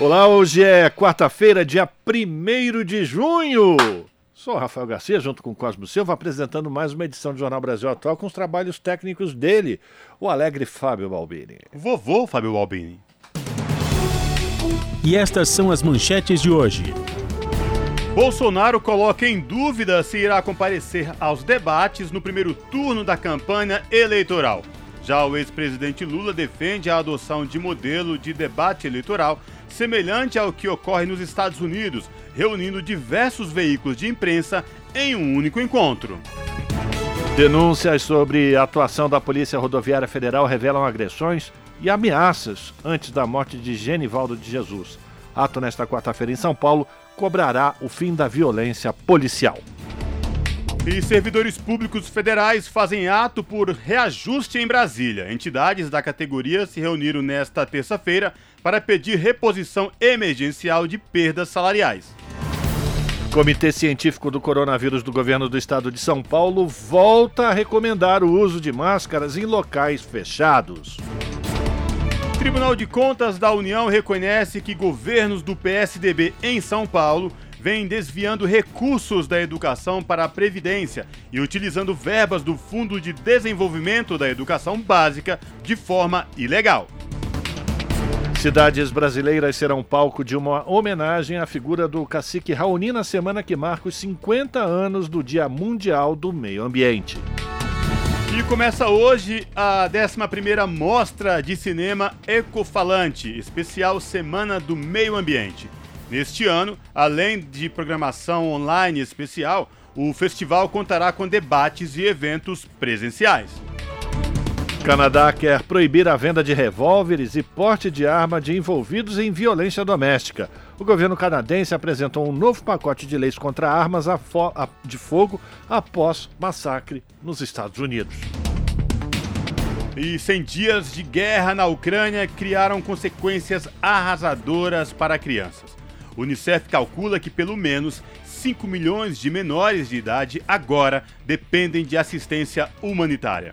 Olá, hoje é quarta-feira, dia 1 de junho. Sou Rafael Garcia, junto com Cosmo Silva, apresentando mais uma edição do Jornal Brasil Atual com os trabalhos técnicos dele, o alegre Fábio Balbini. Vovô Fábio Balbini. E estas são as manchetes de hoje. Bolsonaro coloca em dúvida se irá comparecer aos debates no primeiro turno da campanha eleitoral. Já o ex-presidente Lula defende a adoção de modelo de debate eleitoral semelhante ao que ocorre nos Estados Unidos, reunindo diversos veículos de imprensa em um único encontro. Denúncias sobre a atuação da Polícia Rodoviária Federal revelam agressões e ameaças antes da morte de Genivaldo de Jesus. Ato nesta quarta-feira em São Paulo cobrará o fim da violência policial. E servidores públicos federais fazem ato por reajuste em Brasília. Entidades da categoria se reuniram nesta terça-feira para pedir reposição emergencial de perdas salariais. Comitê Científico do Coronavírus do Governo do Estado de São Paulo volta a recomendar o uso de máscaras em locais fechados. Tribunal de Contas da União reconhece que governos do PSDB em São Paulo vêm desviando recursos da educação para a Previdência e utilizando verbas do Fundo de Desenvolvimento da Educação Básica de forma ilegal. Cidades brasileiras serão palco de uma homenagem à figura do cacique Raoni na semana que marca os 50 anos do Dia Mundial do Meio Ambiente. E começa hoje a 11ª Mostra de Cinema Ecofalante, especial Semana do Meio Ambiente. Neste ano, além de programação online especial, o festival contará com debates e eventos presenciais. Canadá quer proibir a venda de revólveres e porte de arma de envolvidos em violência doméstica. O governo canadense apresentou um novo pacote de leis contra armas de fogo após massacre nos Estados Unidos. E 100 dias de guerra na Ucrânia criaram consequências arrasadoras para crianças. O Unicef calcula que pelo menos 5 milhões de menores de idade agora dependem de assistência humanitária.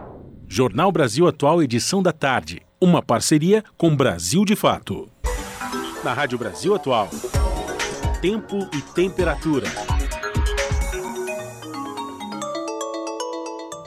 Jornal Brasil Atual, edição da tarde. Uma parceria com Brasil de Fato. Na Rádio Brasil Atual. Tempo e temperatura.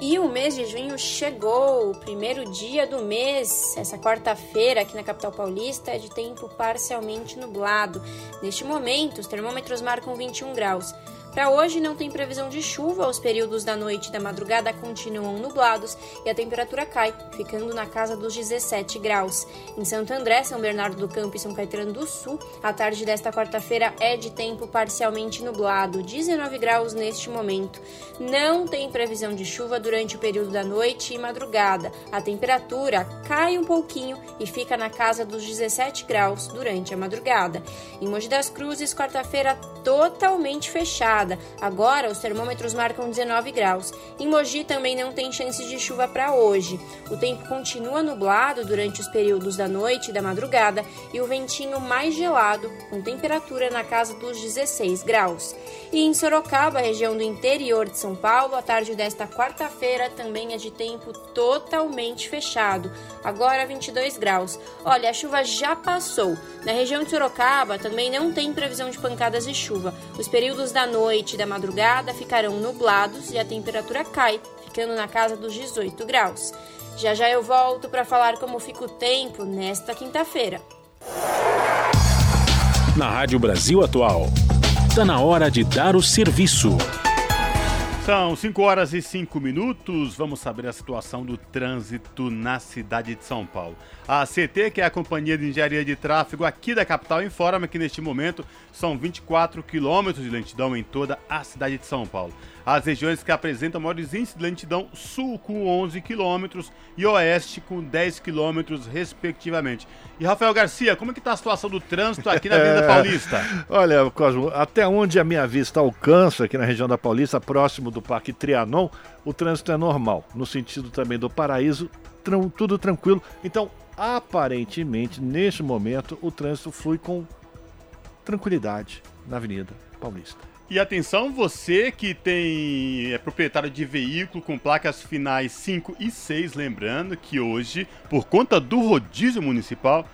E o mês de junho chegou, o primeiro dia do mês, essa quarta-feira aqui na capital paulista é de tempo parcialmente nublado. Neste momento, os termômetros marcam 21 graus. Para hoje não tem previsão de chuva, os períodos da noite e da madrugada continuam nublados e a temperatura cai, ficando na casa dos 17 graus. Em Santo André, São Bernardo do Campo e São Caetano do Sul, a tarde desta quarta-feira é de tempo parcialmente nublado, 19 graus neste momento. Não tem previsão de chuva durante o período da noite e madrugada. A temperatura cai um pouquinho e fica na casa dos 17 graus durante a madrugada. Em Mogi das Cruzes, quarta-feira totalmente fechada Agora os termômetros marcam 19 graus. Em Mogi também não tem chance de chuva para hoje. O tempo continua nublado durante os períodos da noite e da madrugada e o ventinho mais gelado, com temperatura na casa dos 16 graus. E em Sorocaba, região do interior de São Paulo, a tarde desta quarta-feira também é de tempo totalmente fechado. Agora 22 graus. Olha, a chuva já passou. Na região de Sorocaba também não tem previsão de pancadas de chuva. Os períodos da noite noite e da madrugada ficarão nublados e a temperatura cai, ficando na casa dos 18 graus. Já já eu volto para falar como fica o tempo nesta quinta-feira. Na Rádio Brasil Atual, Está na hora de dar o serviço. São 5 horas e 5 minutos. Vamos saber a situação do trânsito na cidade de São Paulo. A CT, que é a Companhia de Engenharia de Tráfego aqui da capital, informa que neste momento são 24 quilômetros de lentidão em toda a cidade de São Paulo. As regiões que apresentam maiores índices de lentidão, sul com 11 quilômetros e oeste com 10 quilômetros, respectivamente. E Rafael Garcia, como é que está a situação do trânsito aqui na Avenida é, Paulista? Olha, Cosmo, até onde a minha vista alcança aqui na região da Paulista, próximo do Parque Trianon, o trânsito é normal. No sentido também do Paraíso, tudo tranquilo. Então, aparentemente, neste momento, o trânsito flui com tranquilidade na Avenida Paulista. E atenção, você que tem é proprietário de veículo com placas finais 5 e 6, lembrando que hoje, por conta do rodízio municipal,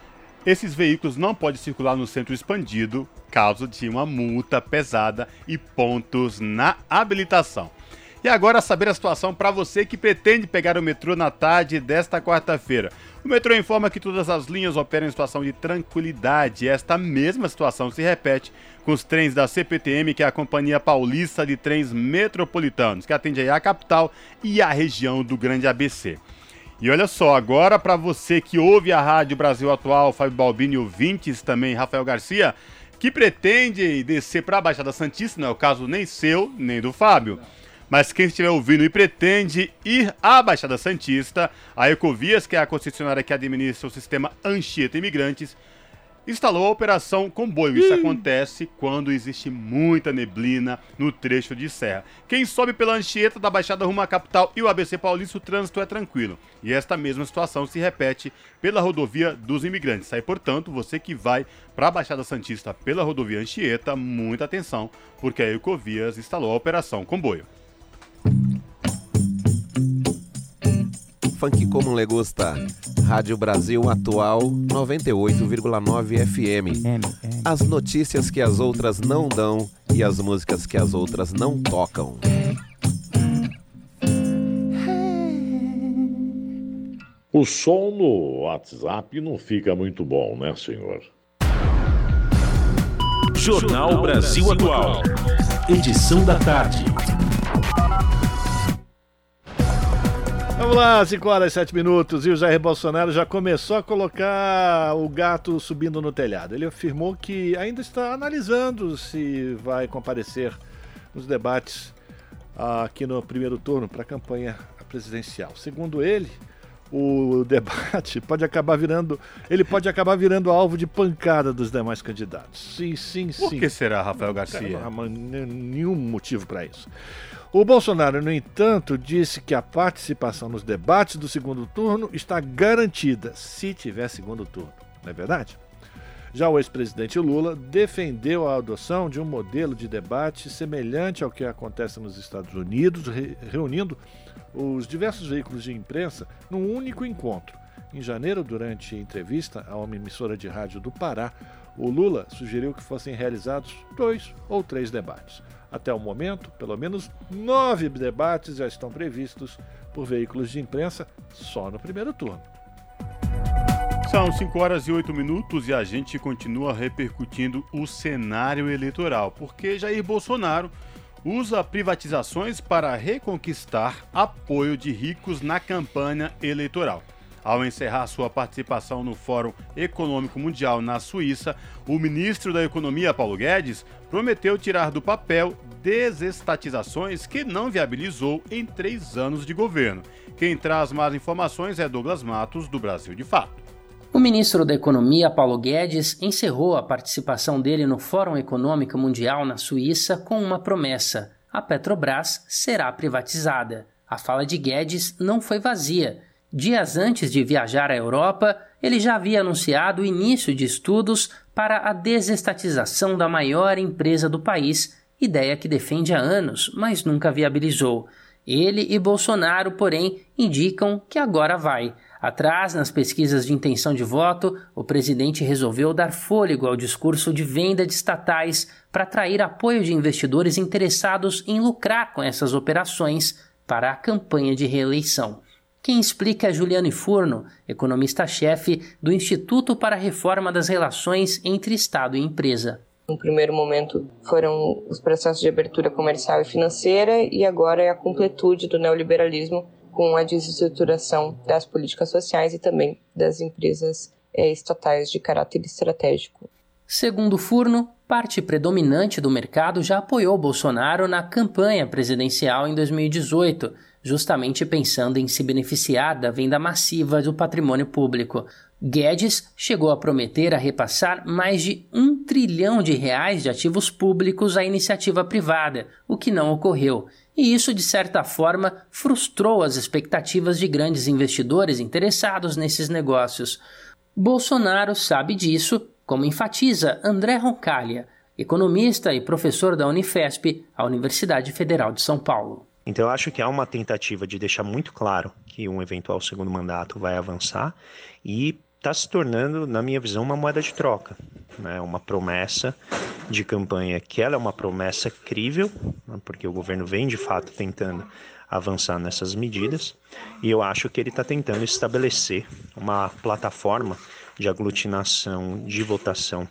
esses veículos não podem circular no centro expandido, causa de uma multa pesada e pontos na habilitação. E agora saber a situação para você que pretende pegar o metrô na tarde desta quarta-feira. O metrô informa que todas as linhas operam em situação de tranquilidade. Esta mesma situação se repete com os trens da CPTM, que é a Companhia Paulista de Trens Metropolitanos, que atende a capital e a região do Grande ABC. E olha só, agora para você que ouve a Rádio Brasil Atual, Fábio Balbini ouvintes também, Rafael Garcia, que pretende descer para a Baixada Santista, não é o caso nem seu, nem do Fábio. Mas quem estiver ouvindo e pretende ir à Baixada Santista, a Ecovias, que é a concessionária que administra o sistema Anchieta Imigrantes, instalou a operação comboio. Isso acontece quando existe muita neblina no trecho de serra. Quem sobe pela Anchieta da Baixada rumo à capital e o ABC Paulista, o trânsito é tranquilo. E esta mesma situação se repete pela rodovia dos imigrantes. Aí, portanto, você que vai para a Baixada Santista pela rodovia Anchieta, muita atenção, porque a Ecovias instalou a operação comboio. Funk como le gusta. Rádio Brasil Atual 98,9 FM. As notícias que as outras não dão e as músicas que as outras não tocam. O som no WhatsApp não fica muito bom, né, senhor? Jornal Brasil Atual. Edição da tarde. Vamos lá, 5 horas e 7 minutos. E o Jair Bolsonaro já começou a colocar o gato subindo no telhado. Ele afirmou que ainda está analisando se vai comparecer nos debates aqui no primeiro turno para a campanha presidencial. Segundo ele, o debate pode acabar virando. Ele pode acabar virando alvo de pancada dos demais candidatos. Sim, sim, sim. Por que será, Rafael Garcia? Não há nenhum motivo para isso. O Bolsonaro, no entanto, disse que a participação nos debates do segundo turno está garantida se tiver segundo turno. Não é verdade? Já o ex-presidente Lula defendeu a adoção de um modelo de debate semelhante ao que acontece nos Estados Unidos, re reunindo os diversos veículos de imprensa num único encontro. Em janeiro, durante entrevista a uma emissora de rádio do Pará, o Lula sugeriu que fossem realizados dois ou três debates. Até o momento, pelo menos nove debates já estão previstos por veículos de imprensa só no primeiro turno. São 5 horas e 8 minutos e a gente continua repercutindo o cenário eleitoral, porque Jair Bolsonaro usa privatizações para reconquistar apoio de ricos na campanha eleitoral. Ao encerrar sua participação no Fórum Econômico Mundial na Suíça, o ministro da Economia, Paulo Guedes, prometeu tirar do papel desestatizações que não viabilizou em três anos de governo. Quem traz mais informações é Douglas Matos, do Brasil de Fato. O ministro da Economia, Paulo Guedes, encerrou a participação dele no Fórum Econômico Mundial na Suíça com uma promessa: a Petrobras será privatizada. A fala de Guedes não foi vazia. Dias antes de viajar à Europa, ele já havia anunciado o início de estudos para a desestatização da maior empresa do país, ideia que defende há anos, mas nunca viabilizou. Ele e Bolsonaro, porém, indicam que agora vai. Atrás, nas pesquisas de intenção de voto, o presidente resolveu dar fôlego ao discurso de venda de estatais para atrair apoio de investidores interessados em lucrar com essas operações para a campanha de reeleição. Quem explica é Juliane Furno, economista-chefe do Instituto para a Reforma das Relações entre Estado e Empresa. No primeiro momento foram os processos de abertura comercial e financeira e agora é a completude do neoliberalismo com a desestruturação das políticas sociais e também das empresas é, estatais de caráter estratégico. Segundo Furno, parte predominante do mercado já apoiou Bolsonaro na campanha presidencial em 2018, justamente pensando em se beneficiar da venda massiva do patrimônio público. Guedes chegou a prometer a repassar mais de um trilhão de reais de ativos públicos à iniciativa privada, o que não ocorreu. E isso, de certa forma, frustrou as expectativas de grandes investidores interessados nesses negócios. Bolsonaro sabe disso, como enfatiza André Roncalha, economista e professor da Unifesp, a Universidade Federal de São Paulo. Então, eu acho que há uma tentativa de deixar muito claro que um eventual segundo mandato vai avançar e está se tornando, na minha visão, uma moeda de troca, né? uma promessa de campanha que ela é uma promessa crível, né? porque o governo vem de fato tentando avançar nessas medidas e eu acho que ele está tentando estabelecer uma plataforma de aglutinação, de votação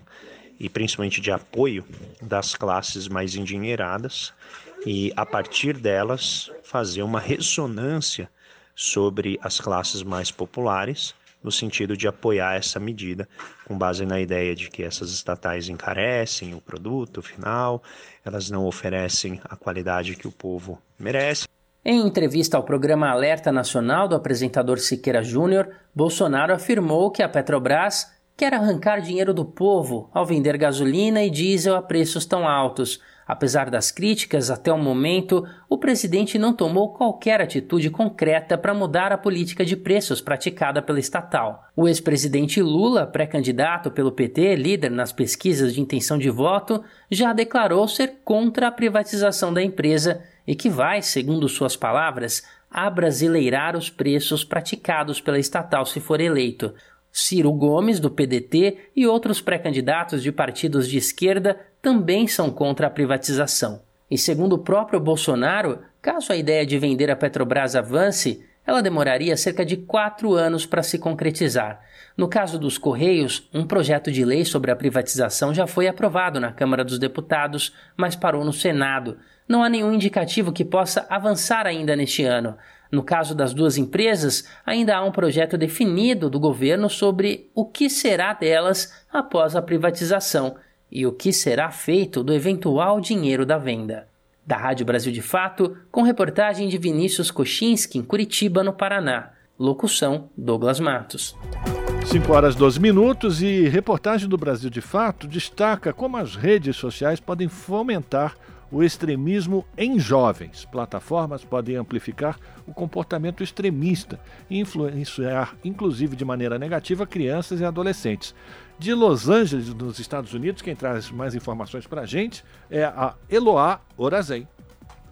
e principalmente de apoio das classes mais endinheiradas e a partir delas fazer uma ressonância sobre as classes mais populares no sentido de apoiar essa medida, com base na ideia de que essas estatais encarecem o produto final, elas não oferecem a qualidade que o povo merece. Em entrevista ao programa Alerta Nacional do apresentador Siqueira Júnior, Bolsonaro afirmou que a Petrobras quer arrancar dinheiro do povo ao vender gasolina e diesel a preços tão altos. Apesar das críticas, até o momento, o presidente não tomou qualquer atitude concreta para mudar a política de preços praticada pela estatal. O ex-presidente Lula, pré-candidato pelo PT, líder nas pesquisas de intenção de voto, já declarou ser contra a privatização da empresa e que vai, segundo suas palavras, abrasileirar os preços praticados pela estatal se for eleito. Ciro Gomes, do PDT, e outros pré-candidatos de partidos de esquerda também são contra a privatização. E segundo o próprio Bolsonaro, caso a ideia de vender a Petrobras avance, ela demoraria cerca de quatro anos para se concretizar. No caso dos Correios, um projeto de lei sobre a privatização já foi aprovado na Câmara dos Deputados, mas parou no Senado. Não há nenhum indicativo que possa avançar ainda neste ano. No caso das duas empresas, ainda há um projeto definido do governo sobre o que será delas após a privatização e o que será feito do eventual dinheiro da venda. Da Rádio Brasil de Fato, com reportagem de Vinícius Kochinski em Curitiba, no Paraná. Locução: Douglas Matos. 5 horas 12 minutos e reportagem do Brasil de Fato destaca como as redes sociais podem fomentar o extremismo em jovens. Plataformas podem amplificar o comportamento extremista e influenciar, inclusive de maneira negativa, crianças e adolescentes. De Los Angeles, nos Estados Unidos, quem traz mais informações para a gente é a Eloá Orazen.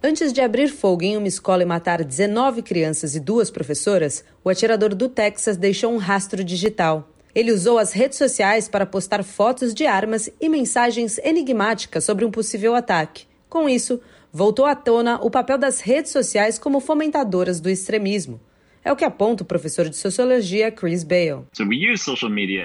Antes de abrir fogo em uma escola e matar 19 crianças e duas professoras, o atirador do Texas deixou um rastro digital. Ele usou as redes sociais para postar fotos de armas e mensagens enigmáticas sobre um possível ataque. Com isso, voltou à tona o papel das redes sociais como fomentadoras do extremismo. É o que aponta o professor de sociologia Chris Bale.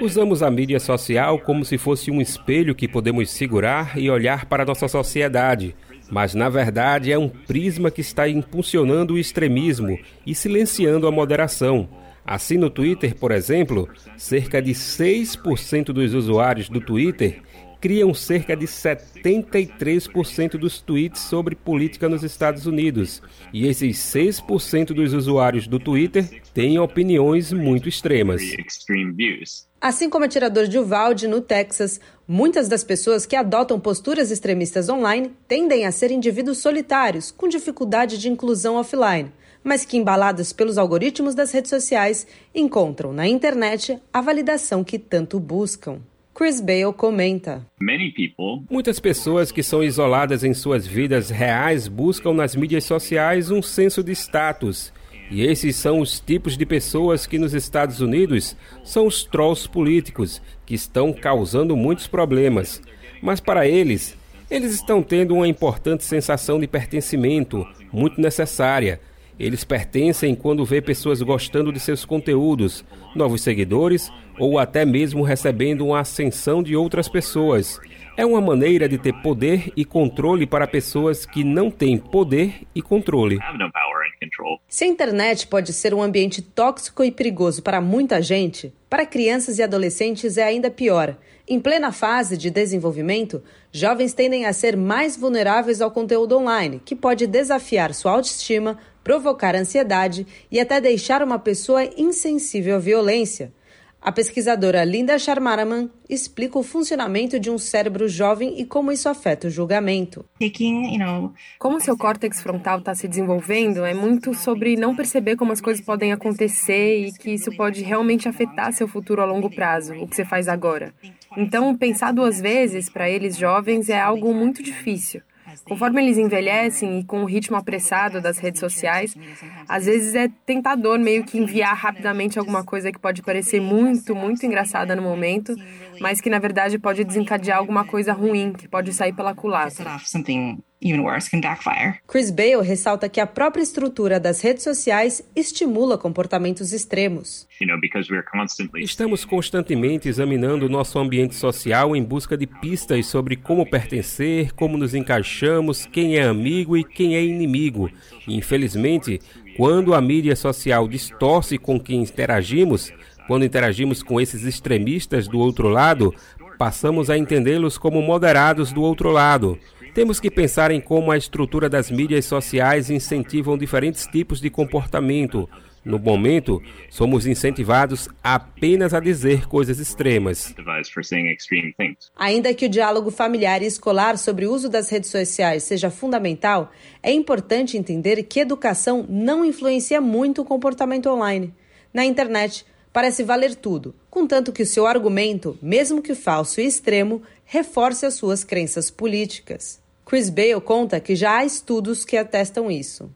Usamos a mídia social como se fosse um espelho que podemos segurar e olhar para a nossa sociedade. Mas, na verdade, é um prisma que está impulsionando o extremismo e silenciando a moderação. Assim, no Twitter, por exemplo, cerca de 6% dos usuários do Twitter criam cerca de 73% dos tweets sobre política nos Estados Unidos. E esses 6% dos usuários do Twitter têm opiniões muito extremas. Assim como atirador de Uvalde, no Texas, muitas das pessoas que adotam posturas extremistas online tendem a ser indivíduos solitários, com dificuldade de inclusão offline, mas que, embalados pelos algoritmos das redes sociais, encontram na internet a validação que tanto buscam. Chris Bale comenta: Muitas pessoas que são isoladas em suas vidas reais buscam nas mídias sociais um senso de status. E esses são os tipos de pessoas que nos Estados Unidos são os trolls políticos, que estão causando muitos problemas. Mas para eles, eles estão tendo uma importante sensação de pertencimento, muito necessária. Eles pertencem quando vê pessoas gostando de seus conteúdos, novos seguidores ou até mesmo recebendo uma ascensão de outras pessoas. É uma maneira de ter poder e controle para pessoas que não têm poder e controle. Se a internet pode ser um ambiente tóxico e perigoso para muita gente, para crianças e adolescentes é ainda pior. Em plena fase de desenvolvimento, jovens tendem a ser mais vulneráveis ao conteúdo online, que pode desafiar sua autoestima, provocar ansiedade e até deixar uma pessoa insensível à violência. A pesquisadora Linda Sharmaraman explica o funcionamento de um cérebro jovem e como isso afeta o julgamento. Como seu córtex frontal está se desenvolvendo, é muito sobre não perceber como as coisas podem acontecer e que isso pode realmente afetar seu futuro a longo prazo, o que você faz agora. Então, pensar duas vezes para eles jovens é algo muito difícil. Conforme eles envelhecem e com o ritmo apressado das redes sociais, às vezes é tentador meio que enviar rapidamente alguma coisa que pode parecer muito, muito engraçada no momento, mas que na verdade pode desencadear alguma coisa ruim, que pode sair pela culatra. Chris Bale ressalta que a própria estrutura das redes sociais estimula comportamentos extremos. Estamos constantemente examinando o nosso ambiente social em busca de pistas sobre como pertencer, como nos encaixamos, quem é amigo e quem é inimigo. infelizmente, quando a mídia social distorce com quem interagimos, quando interagimos com esses extremistas do outro lado, passamos a entendê-los como moderados do outro lado. Temos que pensar em como a estrutura das mídias sociais incentivam diferentes tipos de comportamento. No momento, somos incentivados apenas a dizer coisas extremas. Ainda que o diálogo familiar e escolar sobre o uso das redes sociais seja fundamental, é importante entender que educação não influencia muito o comportamento online. Na internet, parece valer tudo, contanto que o seu argumento, mesmo que falso e extremo, reforce as suas crenças políticas. Chris Bale conta que já há estudos que atestam isso.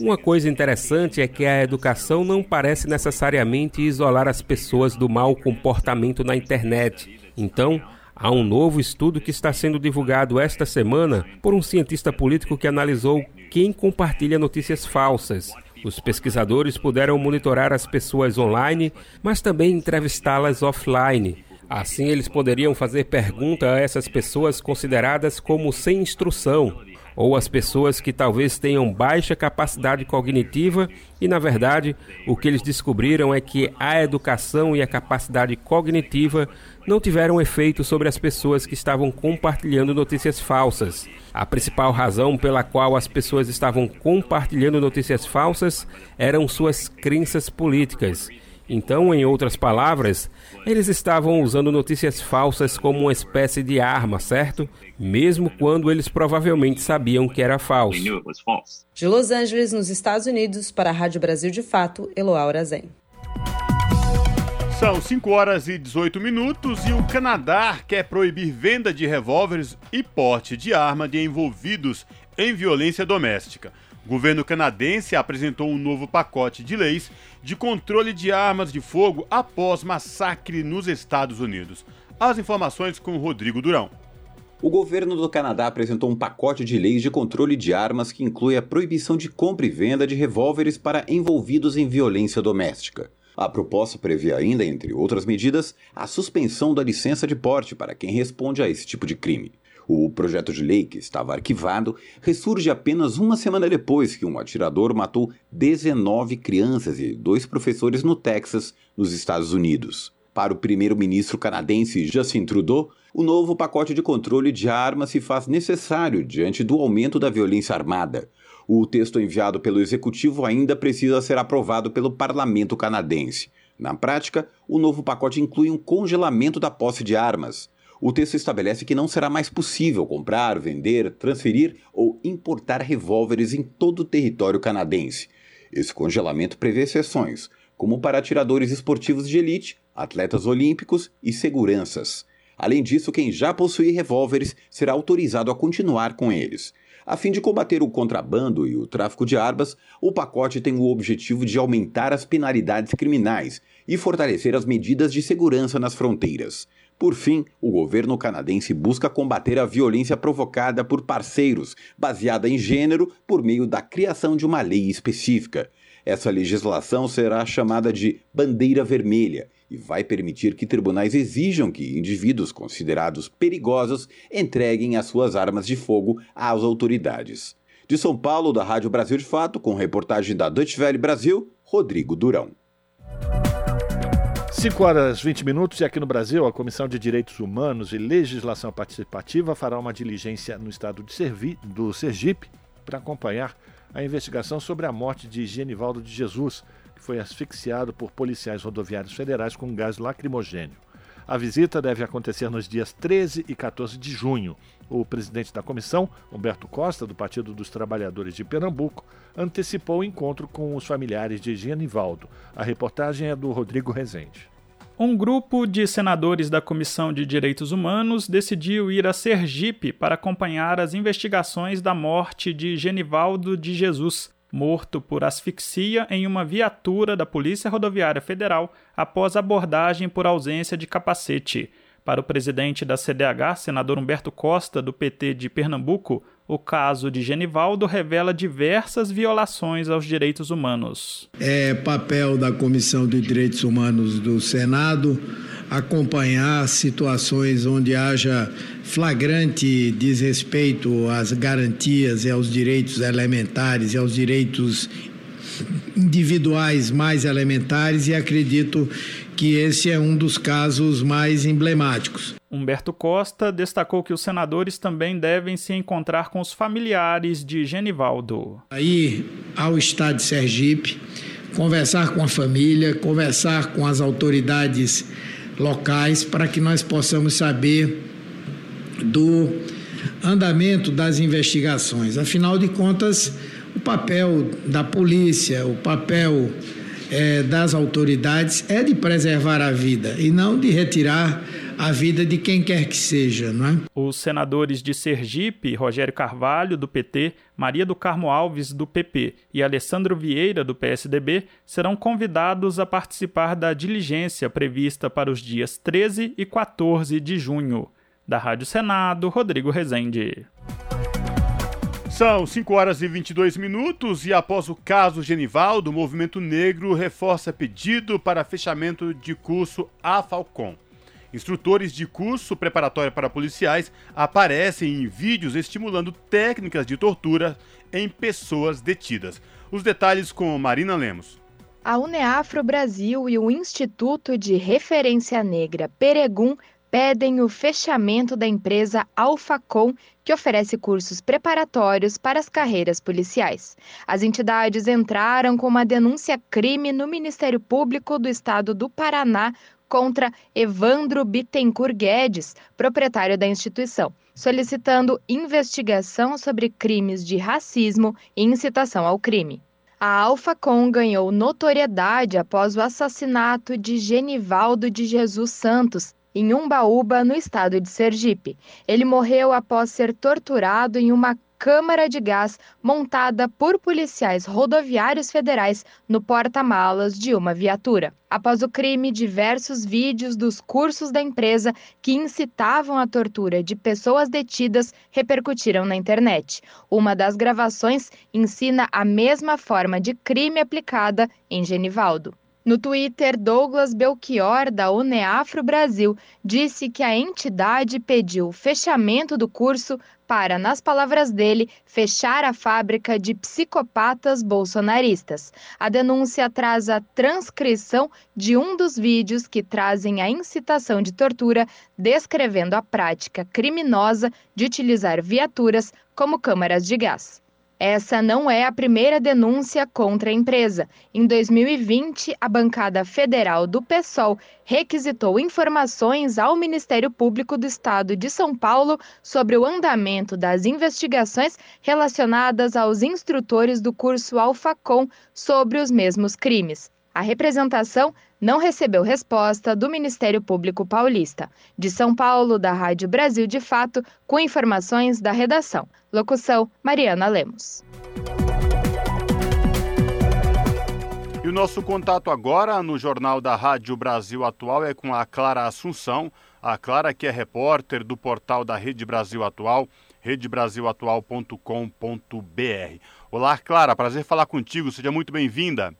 Uma coisa interessante é que a educação não parece necessariamente isolar as pessoas do mau comportamento na internet. Então, há um novo estudo que está sendo divulgado esta semana por um cientista político que analisou quem compartilha notícias falsas. Os pesquisadores puderam monitorar as pessoas online, mas também entrevistá-las offline. Assim, eles poderiam fazer pergunta a essas pessoas consideradas como sem instrução, ou as pessoas que talvez tenham baixa capacidade cognitiva, e na verdade, o que eles descobriram é que a educação e a capacidade cognitiva não tiveram efeito sobre as pessoas que estavam compartilhando notícias falsas. A principal razão pela qual as pessoas estavam compartilhando notícias falsas eram suas crenças políticas. Então, em outras palavras, eles estavam usando notícias falsas como uma espécie de arma, certo? Mesmo quando eles provavelmente sabiam que era falso. De Los Angeles, nos Estados Unidos, para a Rádio Brasil de Fato, Eloá Urazen. São 5 horas e 18 minutos e o Canadá quer proibir venda de revólveres e porte de arma de envolvidos em violência doméstica. O governo canadense apresentou um novo pacote de leis de controle de armas de fogo após massacre nos Estados Unidos. As informações com Rodrigo Durão. O governo do Canadá apresentou um pacote de leis de controle de armas que inclui a proibição de compra e venda de revólveres para envolvidos em violência doméstica. A proposta prevê ainda, entre outras medidas, a suspensão da licença de porte para quem responde a esse tipo de crime. O projeto de lei, que estava arquivado, ressurge apenas uma semana depois que um atirador matou 19 crianças e dois professores no Texas, nos Estados Unidos. Para o primeiro-ministro canadense Justin Trudeau, o novo pacote de controle de armas se faz necessário diante do aumento da violência armada, o texto enviado pelo executivo ainda precisa ser aprovado pelo parlamento canadense. Na prática, o novo pacote inclui um congelamento da posse de armas. O texto estabelece que não será mais possível comprar, vender, transferir ou importar revólveres em todo o território canadense. Esse congelamento prevê exceções, como para atiradores esportivos de elite, atletas olímpicos e seguranças. Além disso, quem já possui revólveres será autorizado a continuar com eles. A fim de combater o contrabando e o tráfico de armas, o pacote tem o objetivo de aumentar as penalidades criminais e fortalecer as medidas de segurança nas fronteiras. Por fim, o governo canadense busca combater a violência provocada por parceiros, baseada em gênero, por meio da criação de uma lei específica. Essa legislação será chamada de Bandeira Vermelha e vai permitir que tribunais exijam que indivíduos considerados perigosos entreguem as suas armas de fogo às autoridades. De São Paulo, da Rádio Brasil de Fato, com reportagem da Deutsche Welle Brasil, Rodrigo Durão. 5 horas 20 minutos e aqui no Brasil, a Comissão de Direitos Humanos e Legislação Participativa fará uma diligência no estado de Servi, do Sergipe para acompanhar a investigação sobre a morte de Genivaldo de Jesus, que foi asfixiado por policiais rodoviários federais com gás lacrimogênio. A visita deve acontecer nos dias 13 e 14 de junho. O presidente da comissão, Humberto Costa, do Partido dos Trabalhadores de Pernambuco, antecipou o encontro com os familiares de Genivaldo. A reportagem é do Rodrigo Rezende. Um grupo de senadores da Comissão de Direitos Humanos decidiu ir a Sergipe para acompanhar as investigações da morte de Genivaldo de Jesus, morto por asfixia em uma viatura da Polícia Rodoviária Federal após abordagem por ausência de capacete. Para o presidente da CDH, senador Humberto Costa, do PT de Pernambuco, o caso de Genivaldo revela diversas violações aos direitos humanos. É papel da Comissão de Direitos Humanos do Senado acompanhar situações onde haja flagrante desrespeito às garantias e aos direitos elementares e aos direitos individuais mais elementares e acredito que esse é um dos casos mais emblemáticos. Humberto Costa destacou que os senadores também devem se encontrar com os familiares de Genivaldo. Aí ao estado de Sergipe, conversar com a família, conversar com as autoridades locais para que nós possamos saber do andamento das investigações. Afinal de contas, o papel da polícia, o papel é, das autoridades é de preservar a vida e não de retirar a vida de quem quer que seja, não é? Os senadores de Sergipe, Rogério Carvalho, do PT, Maria do Carmo Alves, do PP e Alessandro Vieira, do PSDB, serão convidados a participar da diligência prevista para os dias 13 e 14 de junho. Da Rádio Senado, Rodrigo Rezende. São 5 horas e 22 minutos e após o caso Genivaldo, o Movimento Negro reforça pedido para fechamento de curso a Falcon. Instrutores de curso preparatório para policiais aparecem em vídeos estimulando técnicas de tortura em pessoas detidas. Os detalhes com Marina Lemos. A UNEAFRO Brasil e o Instituto de Referência Negra Peregum pedem o fechamento da empresa Alfacom, que oferece cursos preparatórios para as carreiras policiais. As entidades entraram com uma denúncia crime no Ministério Público do Estado do Paraná contra Evandro Bittencourt Guedes, proprietário da instituição, solicitando investigação sobre crimes de racismo e incitação ao crime. A Alfacom ganhou notoriedade após o assassinato de Genivaldo de Jesus Santos, em Umbaúba, no estado de Sergipe. Ele morreu após ser torturado em uma câmara de gás montada por policiais rodoviários federais no porta-malas de uma viatura. Após o crime, diversos vídeos dos cursos da empresa que incitavam a tortura de pessoas detidas repercutiram na internet. Uma das gravações ensina a mesma forma de crime aplicada em Genivaldo. No Twitter, Douglas Belchior, da UNEAFRO Brasil, disse que a entidade pediu o fechamento do curso para, nas palavras dele, fechar a fábrica de psicopatas bolsonaristas. A denúncia traz a transcrição de um dos vídeos que trazem a incitação de tortura, descrevendo a prática criminosa de utilizar viaturas como câmaras de gás. Essa não é a primeira denúncia contra a empresa. Em 2020, a bancada federal do PSOL requisitou informações ao Ministério Público do Estado de São Paulo sobre o andamento das investigações relacionadas aos instrutores do curso Alfacom sobre os mesmos crimes. A representação não recebeu resposta do Ministério Público Paulista. De São Paulo, da Rádio Brasil de Fato, com informações da redação. Locução: Mariana Lemos. nosso contato agora no Jornal da Rádio Brasil Atual é com a Clara Assunção. A Clara, que é repórter do portal da Rede Brasil Atual, redebrasilatual.com.br. Olá, Clara, prazer falar contigo, seja muito bem-vinda.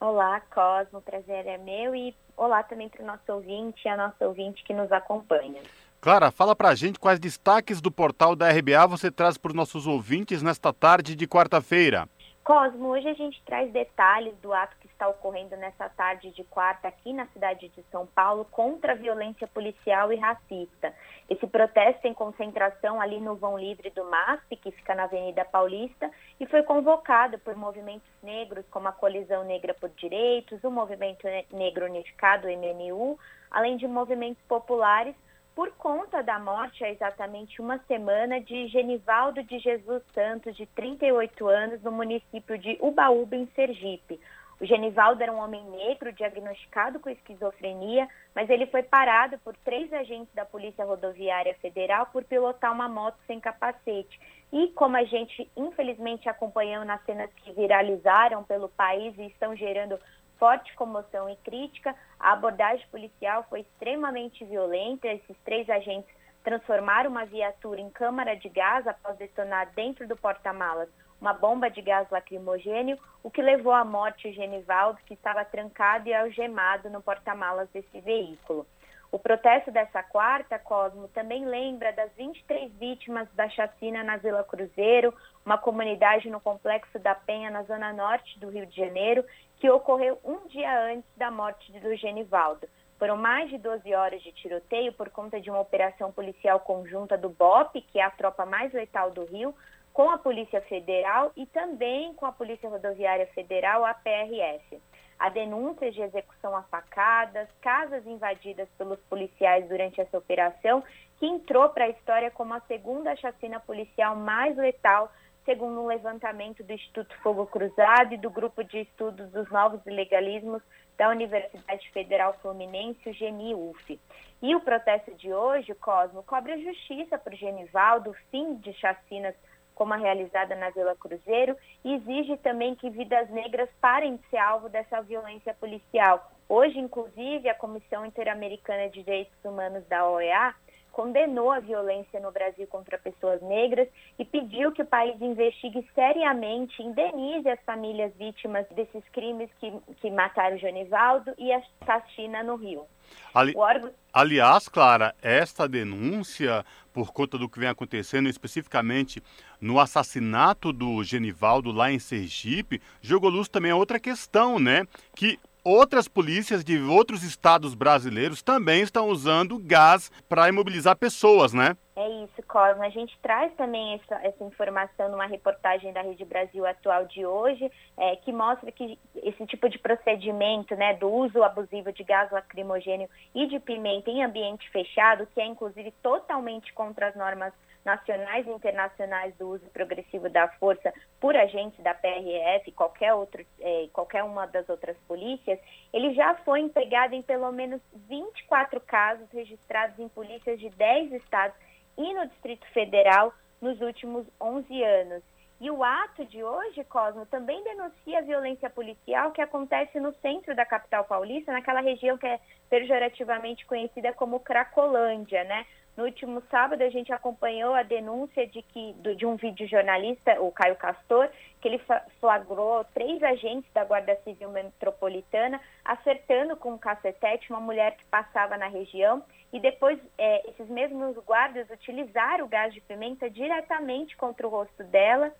Olá, Cosmo, o prazer é meu e olá também para o nosso ouvinte e a nossa ouvinte que nos acompanha. Clara, fala para a gente quais destaques do portal da RBA você traz para os nossos ouvintes nesta tarde de quarta-feira. Cosmo, hoje a gente traz detalhes do ato está ocorrendo nessa tarde de quarta aqui na cidade de São Paulo contra a violência policial e racista. Esse protesto tem concentração ali no vão livre do MASP, que fica na Avenida Paulista, e foi convocado por movimentos negros como a Colisão Negra por Direitos, o Movimento Negro Unificado, o MNU, além de movimentos populares por conta da morte há exatamente uma semana de Genivaldo de Jesus Santos, de 38 anos, no município de Ubaúba, em Sergipe. O Genivaldo era um homem negro diagnosticado com esquizofrenia, mas ele foi parado por três agentes da Polícia Rodoviária Federal por pilotar uma moto sem capacete. E como a gente infelizmente acompanhou nas cenas que viralizaram pelo país e estão gerando forte comoção e crítica. A abordagem policial foi extremamente violenta. Esses três agentes transformaram uma viatura em câmara de gás após detonar dentro do porta-malas uma bomba de gás lacrimogênio, o que levou à morte de Genivaldo, que estava trancado e algemado no porta-malas desse veículo. O protesto dessa quarta, Cosmo, também lembra das 23 vítimas da chacina na Vila Cruzeiro, uma comunidade no Complexo da Penha, na zona norte do Rio de Janeiro, que ocorreu um dia antes da morte do Genivaldo. Foram mais de 12 horas de tiroteio por conta de uma operação policial conjunta do BOP, que é a tropa mais letal do Rio, com a Polícia Federal e também com a Polícia Rodoviária Federal, a PRF a denúncias de execução a facadas, casas invadidas pelos policiais durante essa operação, que entrou para a história como a segunda chacina policial mais letal, segundo um levantamento do Instituto Fogo Cruzado e do Grupo de Estudos dos Novos Ilegalismos da Universidade Federal Fluminense, o GENI-UF. E o protesto de hoje, Cosmo, cobre a justiça para o Genivaldo, o fim de chacinas como a realizada na Vila Cruzeiro, e exige também que vidas negras parem de ser alvo dessa violência policial. Hoje, inclusive, a Comissão Interamericana de Direitos Humanos da OEA condenou a violência no Brasil contra pessoas negras e pediu que o país investigue seriamente, indenize as famílias vítimas desses crimes que, que mataram Jonivaldo e a Faxina no Rio. Ali... Órgão... Aliás, Clara, esta denúncia, por conta do que vem acontecendo, especificamente no assassinato do Genivaldo lá em Sergipe, jogou luz também a outra questão, né? Que outras polícias de outros estados brasileiros também estão usando gás para imobilizar pessoas, né? É isso, Cosmo. A gente traz também essa, essa, informação numa reportagem da Rede Brasil Atual de hoje, é, que mostra que esse tipo de procedimento, né, do uso abusivo de gás lacrimogênio e de pimenta em ambiente fechado, que é inclusive totalmente contra as normas nacionais e internacionais do uso progressivo da força por agentes da PRF, qualquer outro, é, qualquer uma das outras polícias, ele já foi empregado em pelo menos 24 casos registrados em polícias de 10 estados e no Distrito Federal nos últimos 11 anos. E o ato de hoje, Cosmo, também denuncia a violência policial que acontece no centro da capital paulista, naquela região que é pejorativamente conhecida como Cracolândia, né? No último sábado, a gente acompanhou a denúncia de que de um vídeo jornalista, o Caio Castor, que ele flagrou três agentes da Guarda Civil Metropolitana acertando com um cacetete uma mulher que passava na região e depois é, esses mesmos guardas utilizaram o gás de pimenta diretamente contra o rosto dela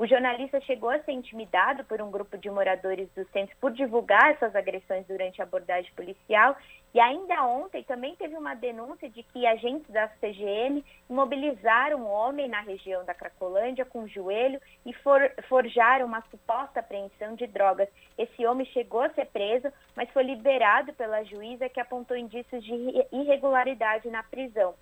o jornalista chegou a ser intimidado por um grupo de moradores do centro por divulgar essas agressões durante a abordagem policial. E ainda ontem também teve uma denúncia de que agentes da CGM imobilizaram um homem na região da Cracolândia com o joelho e for, forjaram uma suposta apreensão de drogas. Esse homem chegou a ser preso, mas foi liberado pela juíza que apontou indícios de irregularidade na prisão.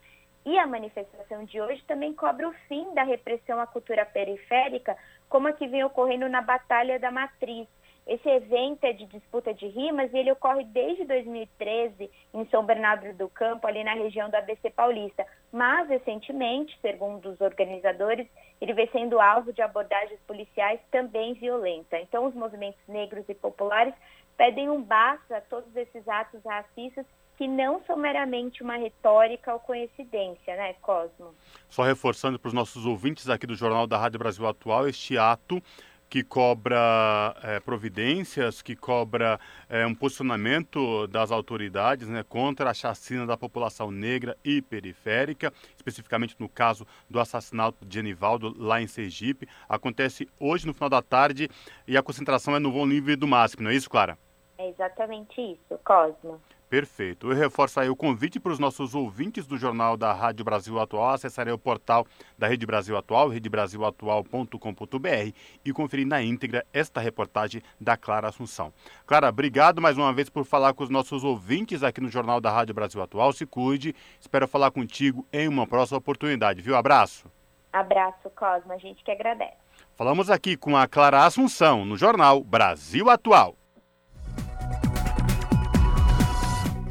E a manifestação de hoje também cobra o fim da repressão à cultura periférica, como a que vem ocorrendo na Batalha da Matriz. Esse evento é de disputa de rimas e ele ocorre desde 2013 em São Bernardo do Campo, ali na região do ABC Paulista. Mas, recentemente, segundo os organizadores, ele vem sendo alvo de abordagens policiais também violentas. Então, os movimentos negros e populares pedem um basta a todos esses atos racistas que não são meramente uma retórica ou coincidência, né, Cosmo? Só reforçando para os nossos ouvintes aqui do Jornal da Rádio Brasil Atual, este ato que cobra é, providências, que cobra é, um posicionamento das autoridades né, contra a chacina da população negra e periférica, especificamente no caso do assassinato de Genivaldo lá em Sergipe. Acontece hoje no final da tarde e a concentração é no voo livre do MASP, não é isso, Clara? É exatamente isso, Cosmo. Perfeito. Eu reforço aí o convite para os nossos ouvintes do Jornal da Rádio Brasil Atual acessarem o portal da Rede Brasil Atual, redebrasilatual.com.br e conferir na íntegra esta reportagem da Clara Assunção. Clara, obrigado mais uma vez por falar com os nossos ouvintes aqui no Jornal da Rádio Brasil Atual. Se cuide. Espero falar contigo em uma próxima oportunidade, viu? Abraço. Abraço, Cosma. A gente que agradece. Falamos aqui com a Clara Assunção no Jornal Brasil Atual.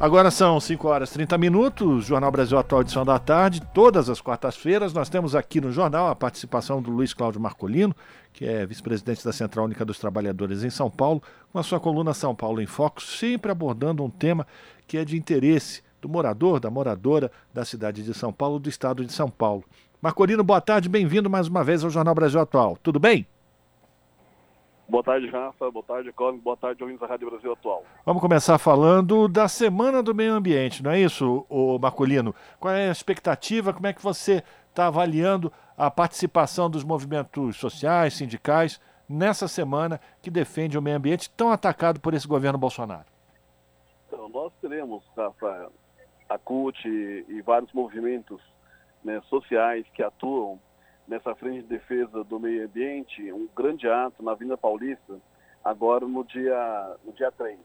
Agora são 5 horas e 30 minutos, Jornal Brasil Atual, edição da tarde. Todas as quartas-feiras nós temos aqui no jornal a participação do Luiz Cláudio Marcolino, que é vice-presidente da Central Única dos Trabalhadores em São Paulo, com a sua coluna São Paulo em Foco, sempre abordando um tema que é de interesse do morador, da moradora da cidade de São Paulo, do estado de São Paulo. Marcolino, boa tarde, bem-vindo mais uma vez ao Jornal Brasil Atual. Tudo bem? Boa tarde, Rafa. Boa tarde, Colin. Boa tarde, ouvintes da Rádio Brasil Atual. Vamos começar falando da Semana do Meio Ambiente, não é isso, o Marcolino? Qual é a expectativa? Como é que você está avaliando a participação dos movimentos sociais, sindicais, nessa semana que defende o meio ambiente tão atacado por esse governo Bolsonaro? Então, nós teremos, Rafa, a CUT e vários movimentos né, sociais que atuam nessa frente de defesa do meio ambiente, um grande ato na Avenida Paulista, agora no dia, no dia 3.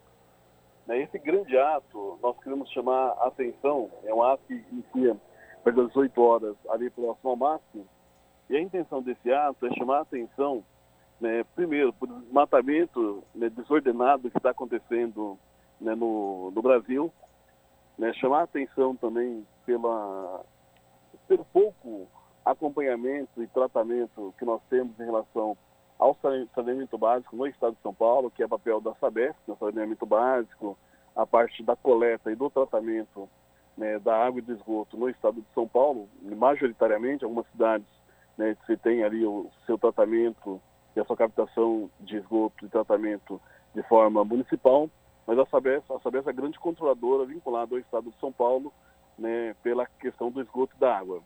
Né, esse grande ato, nós queremos chamar a atenção, é um ato que inicia às 18 horas ali próximo ao máximo, e a intenção desse ato é chamar a atenção, né, primeiro, por desmatamento né, desordenado que está acontecendo né, no, no Brasil, né, chamar a atenção também pela, pelo pouco acompanhamento e tratamento que nós temos em relação ao saneamento básico no estado de São Paulo, que é papel da Sabesp, no saneamento básico, a parte da coleta e do tratamento né, da água e do esgoto no estado de São Paulo, majoritariamente, algumas cidades né, se tem ali o seu tratamento e a sua captação de esgoto e tratamento de forma municipal, mas a Sabesp, a Sabesp é a grande controladora vinculada ao estado de São Paulo né, pela questão do esgoto e da água.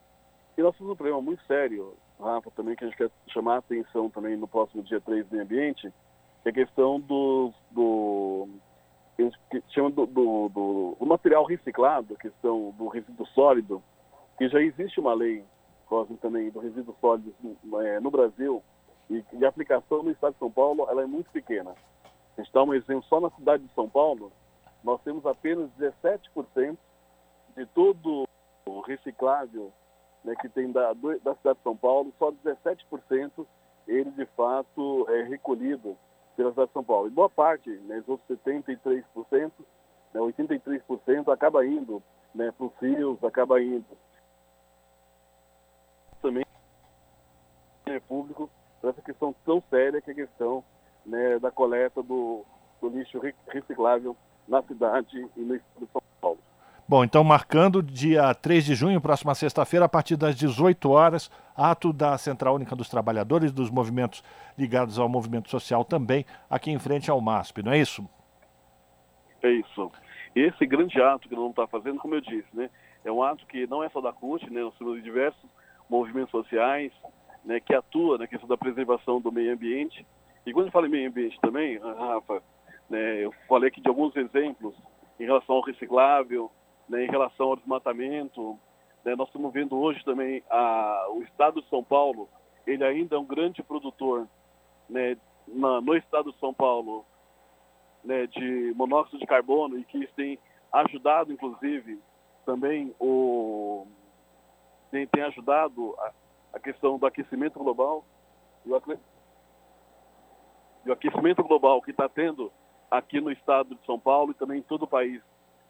E nós temos um problema muito sério, Rafa, também, que a gente quer chamar a atenção também no próximo dia 3 do meio ambiente, que é a questão do, que chama do, do, do, do, material reciclado, a questão do resíduo sólido, que já existe uma lei, também, do resíduo sólido é, no Brasil, e, e, a aplicação no estado de São Paulo ela é muito pequena. A gente dá um exemplo, só na cidade de São Paulo, nós temos apenas 17% de todo o reciclável né, que tem da, da cidade de São Paulo, só 17% ele de fato é recolhido pela cidade de São Paulo. E boa parte, né, os outros 73%, né, 83% acaba indo né, para os rios, acaba indo também é público para essa questão tão séria que é a questão né, da coleta do, do lixo reciclável na cidade e no estado de São Paulo. Bom, então marcando dia 3 de junho, próxima sexta-feira, a partir das 18 horas, ato da Central Única dos Trabalhadores, dos movimentos ligados ao movimento social também, aqui em frente ao MASP, não é isso? É isso. Esse grande ato que nós estamos tá fazendo, como eu disse, né, é um ato que não é só da CUT, né, nós temos diversos movimentos sociais né, que atuam na questão da preservação do meio ambiente. E quando eu falo em meio ambiente também, Rafa, né, eu falei aqui de alguns exemplos em relação ao reciclável, né, em relação ao desmatamento. Né, nós estamos vendo hoje também a, o estado de São Paulo, ele ainda é um grande produtor né, na, no estado de São Paulo né, de monóxido de carbono e que isso tem ajudado, inclusive, também o tem, tem ajudado a, a questão do aquecimento global e o, e o aquecimento global que está tendo aqui no estado de São Paulo e também em todo o país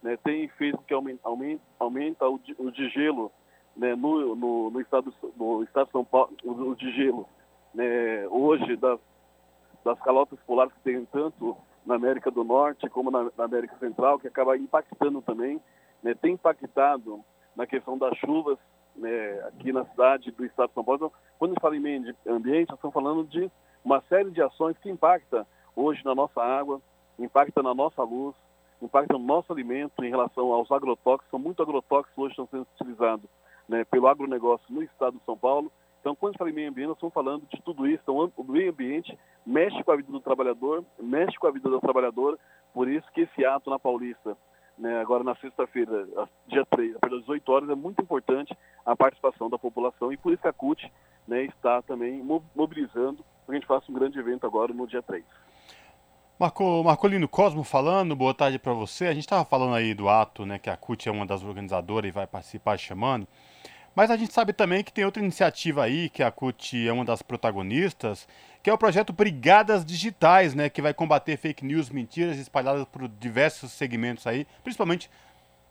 né, tem feito que aumenta, aumenta, o, o de gelo né, no, no, no, estado, no estado de São Paulo, o, o de gelo né, hoje das, das calotas polares que tem tanto na América do Norte como na, na América Central, que acaba impactando também, né, tem impactado na questão das chuvas né, aqui na cidade do estado de São Paulo. Então, quando a gente fala em meio ambiente, nós estamos falando de uma série de ações que impacta hoje na nossa água, impacta na nossa luz, impacta no nosso alimento em relação aos agrotóxicos. São muito agrotóxicos hoje estão sendo utilizados né, pelo agronegócio no estado de São Paulo. Então, quando a fala em meio ambiente, nós estamos falando de tudo isso. Então, o meio ambiente mexe com a vida do trabalhador, mexe com a vida da trabalhadora. Por isso que esse ato na Paulista, né, agora na sexta-feira, dia 3, às 18 horas, é muito importante a participação da população. E por isso que a CUT né, está também mobilizando para que a gente faça um grande evento agora no dia 3. Marco, Marcolino Cosmo falando, boa tarde para você. A gente estava falando aí do ato, né, que a CUT é uma das organizadoras e vai participar chamando. Mas a gente sabe também que tem outra iniciativa aí, que a CUT é uma das protagonistas, que é o projeto Brigadas Digitais, né, que vai combater fake news, mentiras espalhadas por diversos segmentos aí, principalmente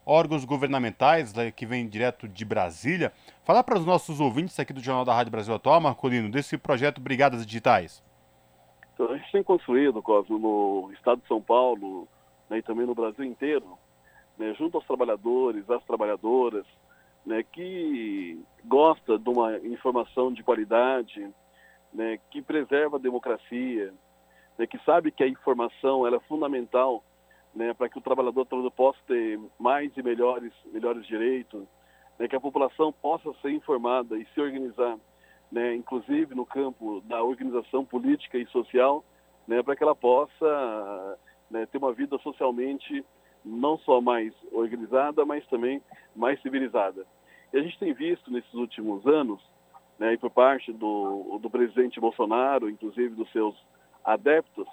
órgãos governamentais né, que vêm direto de Brasília. Falar para os nossos ouvintes aqui do Jornal da Rádio Brasil Atual, Marcolino, desse projeto Brigadas Digitais. Então, a gente tem construído, Cosmo, no estado de São Paulo né, e também no Brasil inteiro, né, junto aos trabalhadores, às trabalhadoras, né, que gosta de uma informação de qualidade, né, que preserva a democracia, né, que sabe que a informação é fundamental né, para que o trabalhador, trabalhador possa ter mais e melhores, melhores direitos, né, que a população possa ser informada e se organizar né, inclusive no campo da organização política e social, né, para que ela possa né, ter uma vida socialmente não só mais organizada, mas também mais civilizada. E a gente tem visto nesses últimos anos, né, e por parte do, do presidente Bolsonaro, inclusive dos seus adeptos,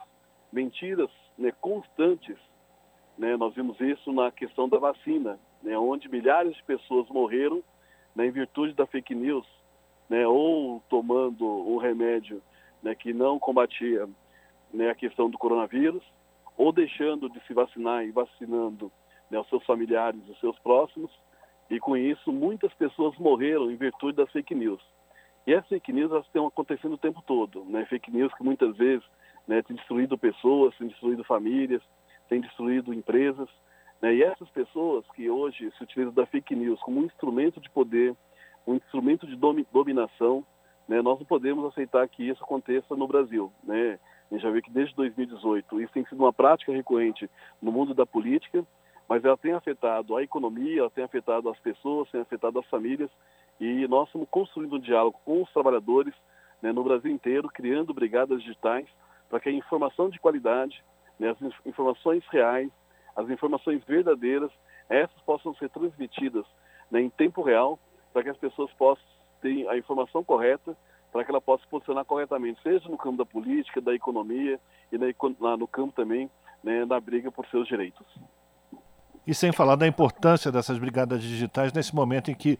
mentiras né, constantes. Né, nós vimos isso na questão da vacina, né, onde milhares de pessoas morreram né, em virtude da fake news, né, ou tomando um remédio né, que não combatia né, a questão do coronavírus, ou deixando de se vacinar e vacinando né, os seus familiares, os seus próximos, e com isso muitas pessoas morreram em virtude das fake news. E as fake news elas estão acontecendo o tempo todo, né? fake news que muitas vezes né, têm destruído pessoas, têm destruído famílias, têm destruído empresas, né? e essas pessoas que hoje se utilizam da fake news como um instrumento de poder, um instrumento de dominação, né, nós não podemos aceitar que isso aconteça no Brasil. Né? A gente já vê que desde 2018 isso tem sido uma prática recorrente no mundo da política, mas ela tem afetado a economia, ela tem afetado as pessoas, tem afetado as famílias, e nós estamos construindo um diálogo com os trabalhadores né, no Brasil inteiro, criando brigadas digitais para que a informação de qualidade, né, as informações reais, as informações verdadeiras, essas possam ser transmitidas né, em tempo real para que as pessoas possam ter a informação correta, para que ela possa se posicionar corretamente, seja no campo da política, da economia e na, no campo também né, da briga por seus direitos. E sem falar da importância dessas brigadas digitais nesse momento em que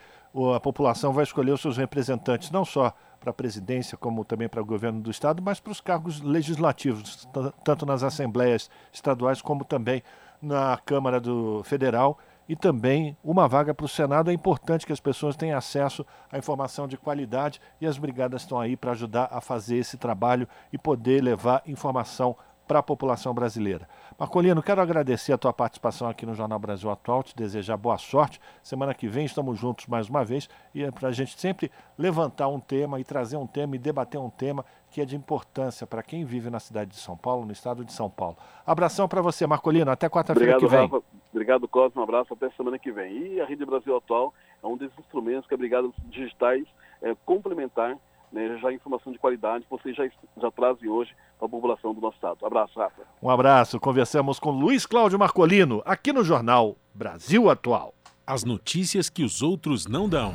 a população vai escolher os seus representantes, não só para a presidência, como também para o governo do Estado, mas para os cargos legislativos, tanto nas assembleias estaduais como também na Câmara do Federal e também uma vaga para o Senado. É importante que as pessoas tenham acesso à informação de qualidade e as brigadas estão aí para ajudar a fazer esse trabalho e poder levar informação para a população brasileira. Marcolino, quero agradecer a tua participação aqui no Jornal Brasil Atual, te desejar boa sorte. Semana que vem estamos juntos mais uma vez e é para a gente sempre levantar um tema e trazer um tema e debater um tema que é de importância para quem vive na cidade de São Paulo, no estado de São Paulo. Abração para você, Marcolino. Até quarta-feira que vem. Rafa. Obrigado, Cosmo. Um abraço até semana que vem. E a Rede Brasil Atual é um desses instrumentos que a Brigada Digitais é complementar né, já informação de qualidade que vocês já, já trazem hoje para a população do nosso estado. Abraço, Rafa. Um abraço. Conversamos com Luiz Cláudio Marcolino, aqui no Jornal Brasil Atual. As notícias que os outros não dão.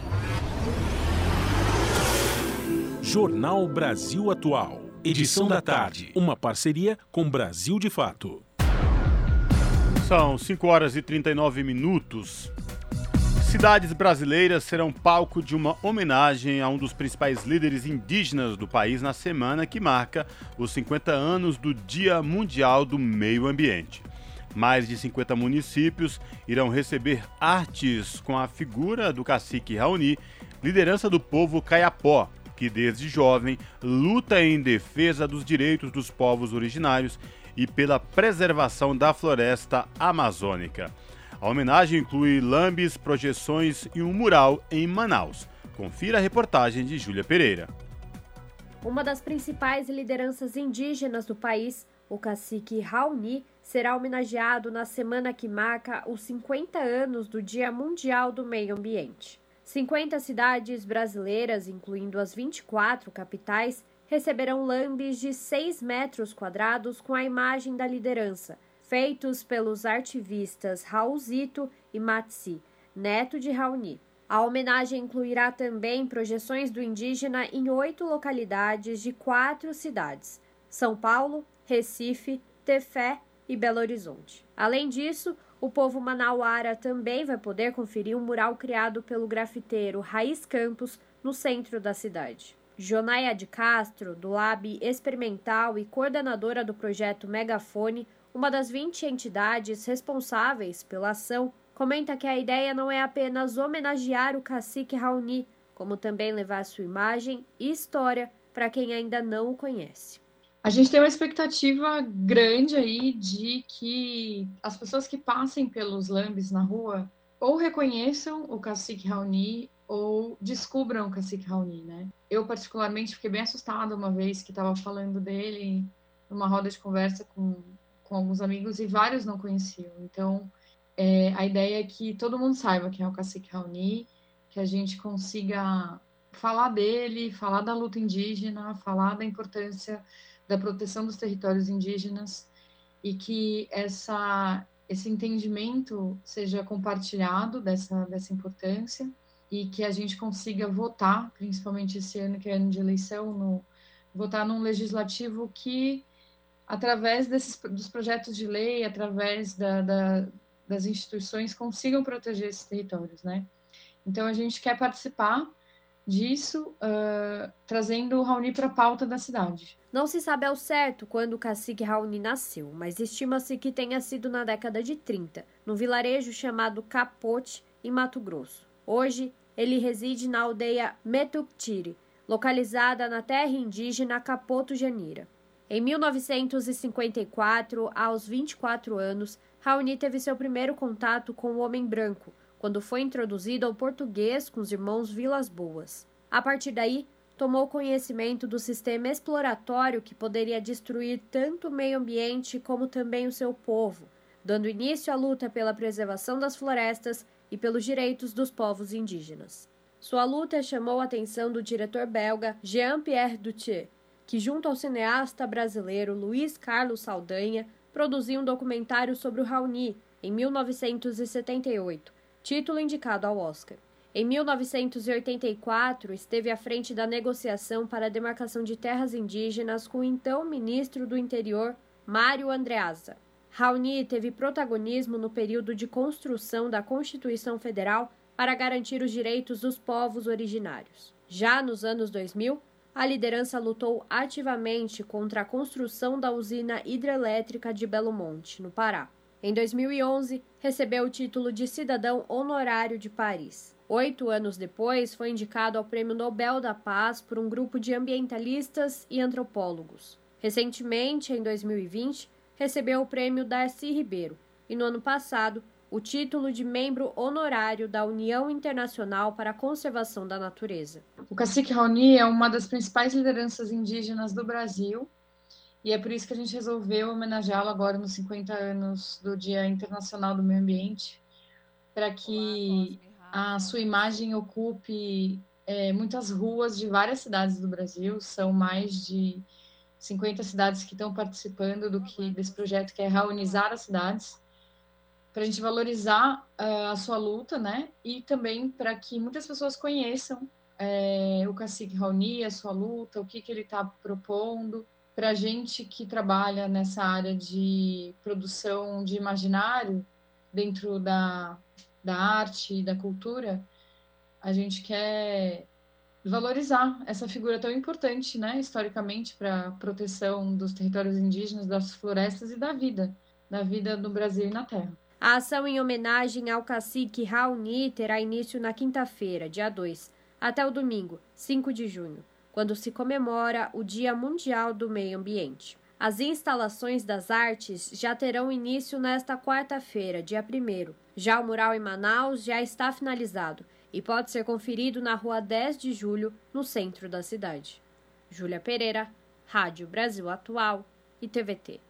Jornal Brasil Atual. Edição da tarde. Uma parceria com Brasil de Fato. São 5 horas e 39 minutos. Cidades brasileiras serão palco de uma homenagem a um dos principais líderes indígenas do país na semana que marca os 50 anos do Dia Mundial do Meio Ambiente. Mais de 50 municípios irão receber artes com a figura do cacique Raoni, liderança do povo Caiapó, que desde jovem luta em defesa dos direitos dos povos originários e pela preservação da floresta amazônica. A homenagem inclui lambes, projeções e um mural em Manaus. Confira a reportagem de Júlia Pereira. Uma das principais lideranças indígenas do país, o cacique Raoni, será homenageado na semana que marca os 50 anos do Dia Mundial do Meio Ambiente. 50 cidades brasileiras, incluindo as 24 capitais, receberão lambes de 6 metros quadrados com a imagem da liderança, feitos pelos artivistas Raulzito e Matsi, neto de Raoni. A homenagem incluirá também projeções do indígena em oito localidades de quatro cidades: São Paulo, Recife, Tefé e Belo Horizonte. Além disso, o povo manauara também vai poder conferir um mural criado pelo grafiteiro Raiz Campos no centro da cidade. Jonaia de Castro, do Lab Experimental e coordenadora do projeto Megafone, uma das 20 entidades responsáveis pela ação, comenta que a ideia não é apenas homenagear o cacique Raoni, como também levar sua imagem e história para quem ainda não o conhece. A gente tem uma expectativa grande aí de que as pessoas que passem pelos lambes na rua ou reconheçam o cacique Raoni ou descubram o cacique Raoni, né? Eu, particularmente, fiquei bem assustada uma vez que estava falando dele numa roda de conversa com, com alguns amigos e vários não conheciam. Então, é, a ideia é que todo mundo saiba quem é o cacique Raoni, que a gente consiga falar dele, falar da luta indígena, falar da importância da proteção dos territórios indígenas e que essa, esse entendimento seja compartilhado dessa, dessa importância e que a gente consiga votar, principalmente esse ano que é ano de eleição, no, votar num legislativo que, através desses, dos projetos de lei, através da, da, das instituições, consigam proteger esses territórios, né? Então, a gente quer participar disso, uh, trazendo Raoni para a pauta da cidade. Não se sabe ao certo quando o cacique Raoni nasceu, mas estima-se que tenha sido na década de 30, no vilarejo chamado Capote, em Mato Grosso. Hoje, ele reside na aldeia Metuktiri, localizada na terra indígena Capoto Janira. Em 1954, aos 24 anos, Raoni teve seu primeiro contato com o homem branco, quando foi introduzido ao português com os irmãos Vilas Boas. A partir daí, tomou conhecimento do sistema exploratório que poderia destruir tanto o meio ambiente como também o seu povo, dando início à luta pela preservação das florestas e pelos direitos dos povos indígenas. Sua luta chamou a atenção do diretor belga Jean-Pierre Dutier, que, junto ao cineasta brasileiro Luiz Carlos Saldanha, produziu um documentário sobre o Raoni em 1978, título indicado ao Oscar. Em 1984, esteve à frente da negociação para a demarcação de terras indígenas com o então ministro do Interior, Mário Andreasa. Raoni teve protagonismo no período de construção da Constituição Federal para garantir os direitos dos povos originários. Já nos anos 2000, a liderança lutou ativamente contra a construção da usina hidrelétrica de Belo Monte, no Pará. Em 2011, recebeu o título de cidadão honorário de Paris. Oito anos depois, foi indicado ao Prêmio Nobel da Paz por um grupo de ambientalistas e antropólogos. Recentemente, em 2020, recebeu o Prêmio Darcy Ribeiro e, no ano passado, o título de membro honorário da União Internacional para a Conservação da Natureza. O cacique Raoni é uma das principais lideranças indígenas do Brasil e é por isso que a gente resolveu homenageá-lo agora nos 50 anos do Dia Internacional do Meio Ambiente, para que a sua imagem ocupe é, muitas ruas de várias cidades do Brasil. São mais de 50 cidades que estão participando do que desse projeto que é reunizar as cidades para a gente valorizar uh, a sua luta, né? E também para que muitas pessoas conheçam é, o cacique Raoni, a sua luta, o que, que ele está propondo para a gente que trabalha nessa área de produção de imaginário dentro da, da arte e da cultura, a gente quer valorizar essa figura tão importante, né, historicamente, para a proteção dos territórios indígenas, das florestas e da vida, da vida no Brasil e na Terra. A ação em homenagem ao cacique Raoni terá início na quinta-feira, dia 2, até o domingo, 5 de junho quando se comemora o Dia Mundial do Meio Ambiente. As instalações das artes já terão início nesta quarta-feira, dia 1. Já o mural em Manaus já está finalizado e pode ser conferido na rua 10 de julho, no centro da cidade. Júlia Pereira, Rádio Brasil Atual e TVT.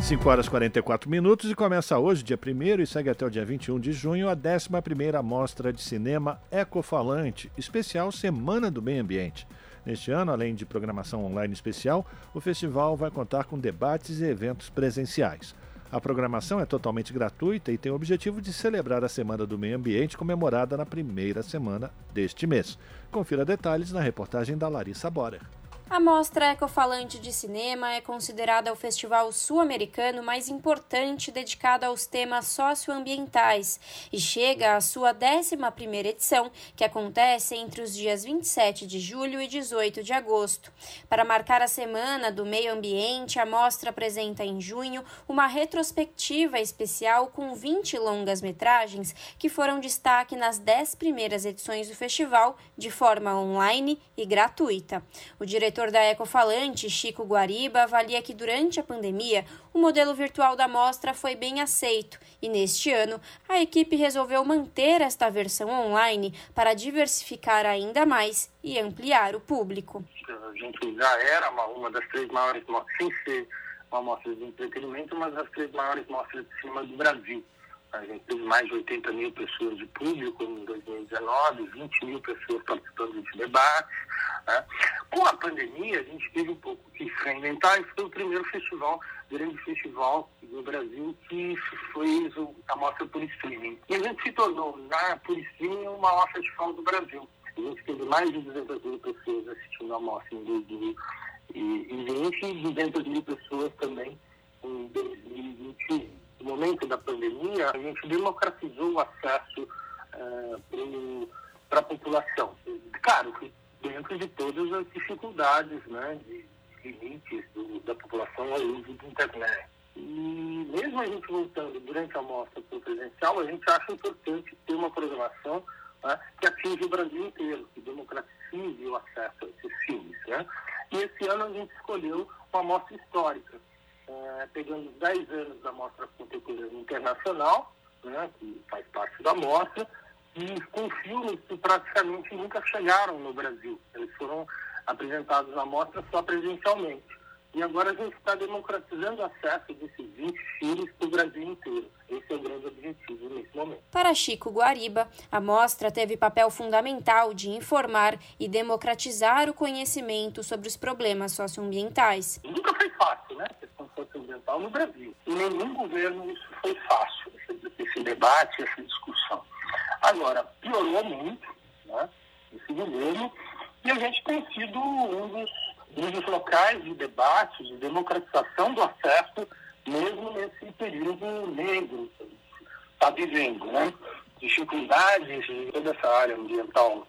5 horas e 44 minutos e começa hoje, dia 1 e segue até o dia 21 de junho, a 11ª Mostra de Cinema Ecofalante, especial Semana do Meio Ambiente. Neste ano, além de programação online especial, o festival vai contar com debates e eventos presenciais. A programação é totalmente gratuita e tem o objetivo de celebrar a Semana do Meio Ambiente comemorada na primeira semana deste mês. Confira detalhes na reportagem da Larissa Borer. A Mostra Ecofalante de Cinema é considerada o festival sul-americano mais importante dedicado aos temas socioambientais e chega à sua 11ª edição, que acontece entre os dias 27 de julho e 18 de agosto. Para marcar a Semana do Meio Ambiente, a mostra apresenta em junho uma retrospectiva especial com 20 longas-metragens que foram destaque nas 10 primeiras edições do festival de forma online e gratuita. O diretor diretor da Ecofalante, Chico Guariba, avalia que durante a pandemia o modelo virtual da mostra foi bem aceito e neste ano a equipe resolveu manter esta versão online para diversificar ainda mais e ampliar o público. A gente já era uma, uma das três maiores mostras, sem ser uma mostra de entretenimento, mas as três maiores mostras de cinema do Brasil. A gente teve mais de 80 mil pessoas de público em 2019, 20 mil pessoas participando de debates. Né? Com a pandemia, a gente teve um pouco que se reinventar e foi o primeiro festival, grande festival do Brasil, que foi a mostra por streaming. E a gente se tornou, na por streaming, o maior festival do Brasil. A gente teve mais de 200 mil pessoas assistindo a mostra em 2020 e 200 mil pessoas também em 2021 no momento da pandemia, a gente democratizou o acesso uh, para a população. Claro, dentro de todas as dificuldades, né, de limites da população ao uso da internet. E mesmo a gente voltando durante a mostra para o presencial, a gente acha importante ter uma programação né, que atinja o Brasil inteiro, que democratize o acesso a esses filmes. Né? E esse ano a gente escolheu uma mostra histórica, é, pegando os 10 anos da Mostra Contemporânea Internacional, né, que faz parte da mostra, e com filmes que praticamente nunca chegaram no Brasil. Eles foram apresentados na mostra só presencialmente. E agora a gente está democratizando o acesso desses 20 filmes para o Brasil inteiro. Esse é o grande objetivo nesse momento. Para Chico Guariba, a mostra teve papel fundamental de informar e democratizar o conhecimento sobre os problemas socioambientais. Nunca foi fácil, né? A questão socioambiental no Brasil. Em nenhum governo isso foi fácil, esse, esse debate, essa discussão. Agora, piorou muito, né? Esse governo, e a gente tem sido um dos níveis locais de debate, de democratização do acesso, mesmo nesse período negro que está vivendo. Né? Dificuldades de toda essa área ambiental,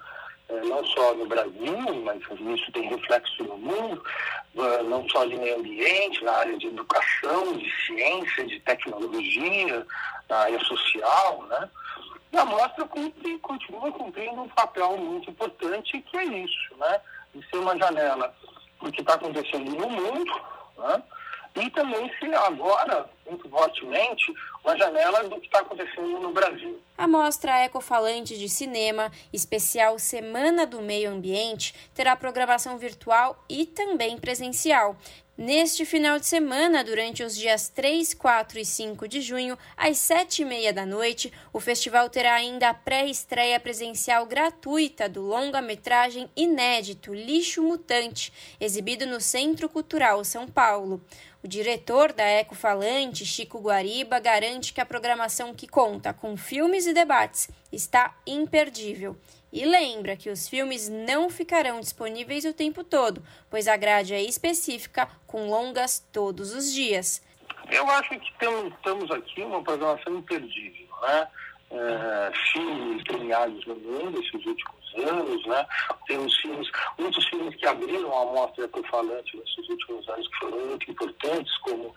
eh, não só no Brasil, mas isso tem reflexo no mundo, eh, não só de meio ambiente, na área de educação, de ciência, de tecnologia, na área social, né? E a mostra cumpre, continua cumprindo um papel muito importante, que é isso, né? De ser uma janela o que está acontecendo no mundo, né? e também se agora, muito fortemente, uma janela do que está acontecendo no Brasil. A mostra Ecofalante de Cinema, especial Semana do Meio Ambiente, terá programação virtual e também presencial. Neste final de semana, durante os dias 3, 4 e 5 de junho, às 7 e meia da noite, o festival terá ainda a pré-estreia presencial gratuita do longa-metragem inédito Lixo Mutante, exibido no Centro Cultural São Paulo. O diretor da Ecofalante, Chico Guariba, garante que a programação que conta com filmes e debates está imperdível. E lembra que os filmes não ficarão disponíveis o tempo todo, pois a grade é específica, com longas todos os dias. Eu acho que temos, temos aqui uma programação imperdível, né? É, filmes premiados no mundo esses últimos anos, né? Temos filmes, muitos filmes que abriram a mostra falante nesses últimos anos que foram muito importantes, como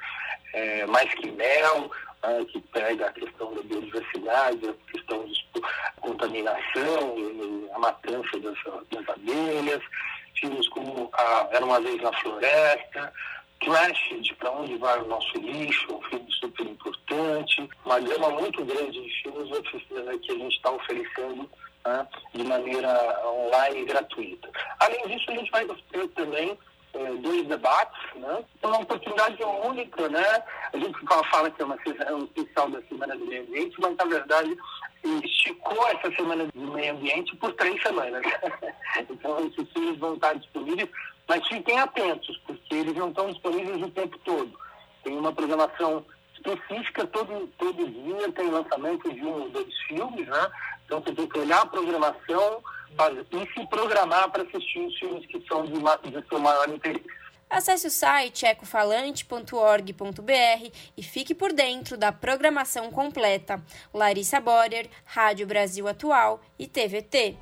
é, Mais que Mel, né, que pega a questão da biodiversidade, a questão da contaminação, a matança das, das abelhas, filmes como a, Era uma vez na floresta, trash, de para onde vai o nosso lixo, um filme super importante, uma gama muito grande de filmes que a gente está oferecendo né, de maneira online gratuita. Além disso, a gente vai ter também é, dois debates, né? É uma oportunidade única, né? A gente fala que é uma é um especial da Semana do Meio Ambiente, mas, na verdade, esticou essa Semana do Meio Ambiente por três semanas. então, esses filmes vão estar disponíveis, mas fiquem atentos, porque eles não estão disponíveis o tempo todo. Tem uma programação específica, todo, todo dia tem lançamento de um ou dois filmes, né? Então, você tem que olhar a programação, e se programar para assistir os filmes que são de, de seu maior interesse. Acesse o site ecofalante.org.br e fique por dentro da programação completa. Larissa Borer, Rádio Brasil Atual e TVT.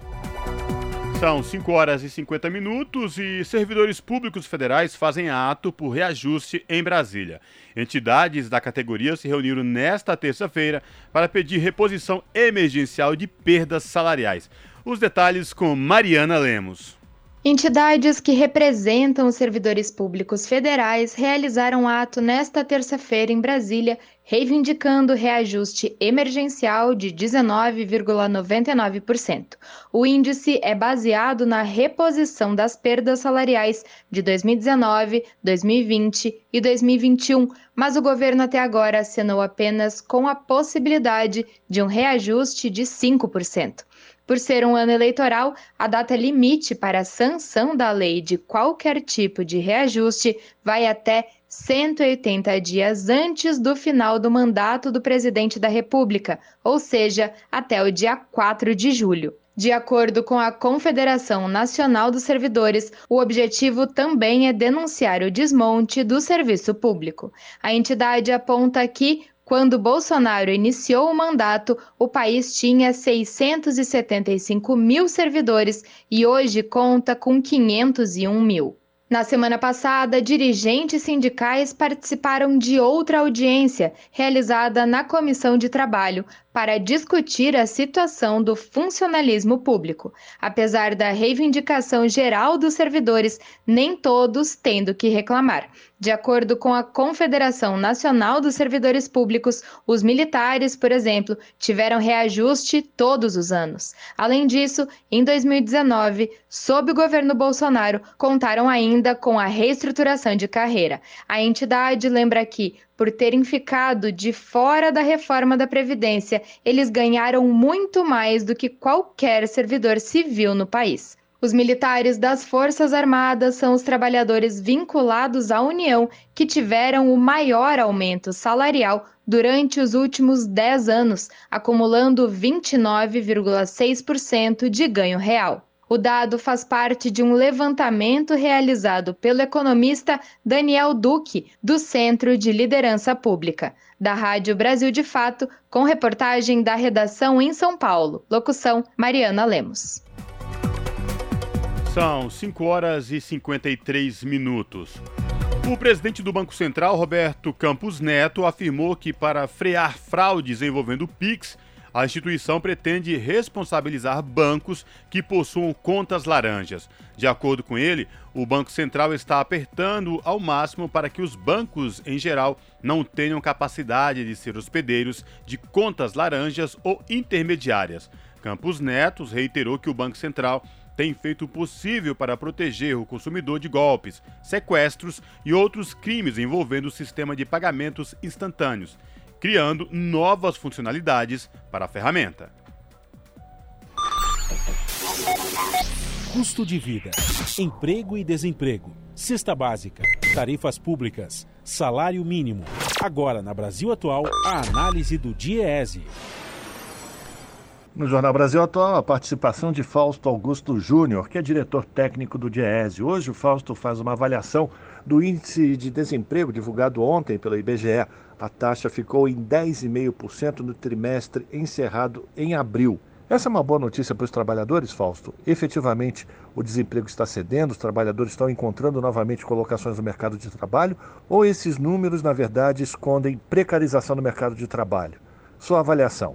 São 5 horas e 50 minutos e servidores públicos federais fazem ato por reajuste em Brasília. Entidades da categoria se reuniram nesta terça-feira para pedir reposição emergencial de perdas salariais. Os detalhes com Mariana Lemos. Entidades que representam os servidores públicos federais realizaram ato nesta terça-feira em Brasília, reivindicando reajuste emergencial de 19,99%. O índice é baseado na reposição das perdas salariais de 2019, 2020 e 2021, mas o governo até agora assinou apenas com a possibilidade de um reajuste de 5%. Por ser um ano eleitoral, a data limite para a sanção da lei de qualquer tipo de reajuste vai até 180 dias antes do final do mandato do presidente da República, ou seja, até o dia 4 de julho. De acordo com a Confederação Nacional dos Servidores, o objetivo também é denunciar o desmonte do serviço público. A entidade aponta que quando Bolsonaro iniciou o mandato, o país tinha 675 mil servidores e hoje conta com 501 mil. Na semana passada, dirigentes sindicais participaram de outra audiência realizada na Comissão de Trabalho para discutir a situação do funcionalismo público. Apesar da reivindicação geral dos servidores, nem todos tendo que reclamar. De acordo com a Confederação Nacional dos Servidores Públicos, os militares, por exemplo, tiveram reajuste todos os anos. Além disso, em 2019, sob o governo Bolsonaro, contaram ainda com a reestruturação de carreira. A entidade lembra que, por terem ficado de fora da reforma da Previdência, eles ganharam muito mais do que qualquer servidor civil no país. Os militares das Forças Armadas são os trabalhadores vinculados à União que tiveram o maior aumento salarial durante os últimos 10 anos, acumulando 29,6% de ganho real. O dado faz parte de um levantamento realizado pelo economista Daniel Duque, do Centro de Liderança Pública, da Rádio Brasil de Fato, com reportagem da redação em São Paulo. Locução: Mariana Lemos. São 5 horas e 53 minutos. O presidente do Banco Central, Roberto Campos Neto, afirmou que para frear fraudes envolvendo o Pix, a instituição pretende responsabilizar bancos que possuam contas laranjas. De acordo com ele, o Banco Central está apertando ao máximo para que os bancos, em geral, não tenham capacidade de ser hospedeiros de contas laranjas ou intermediárias. Campos Netos reiterou que o Banco Central tem feito o possível para proteger o consumidor de golpes, sequestros e outros crimes envolvendo o sistema de pagamentos instantâneos, criando novas funcionalidades para a ferramenta. Custo de vida, emprego e desemprego, cesta básica, tarifas públicas, salário mínimo. Agora, na Brasil Atual, a análise do DIEESE. No Jornal Brasil Atual, a participação de Fausto Augusto Júnior, que é diretor técnico do DIEESE. Hoje o Fausto faz uma avaliação do índice de desemprego divulgado ontem pela IBGE. A taxa ficou em 10,5% no trimestre encerrado em abril. Essa é uma boa notícia para os trabalhadores, Fausto. Efetivamente, o desemprego está cedendo, os trabalhadores estão encontrando novamente colocações no mercado de trabalho, ou esses números, na verdade, escondem precarização no mercado de trabalho? Sua avaliação.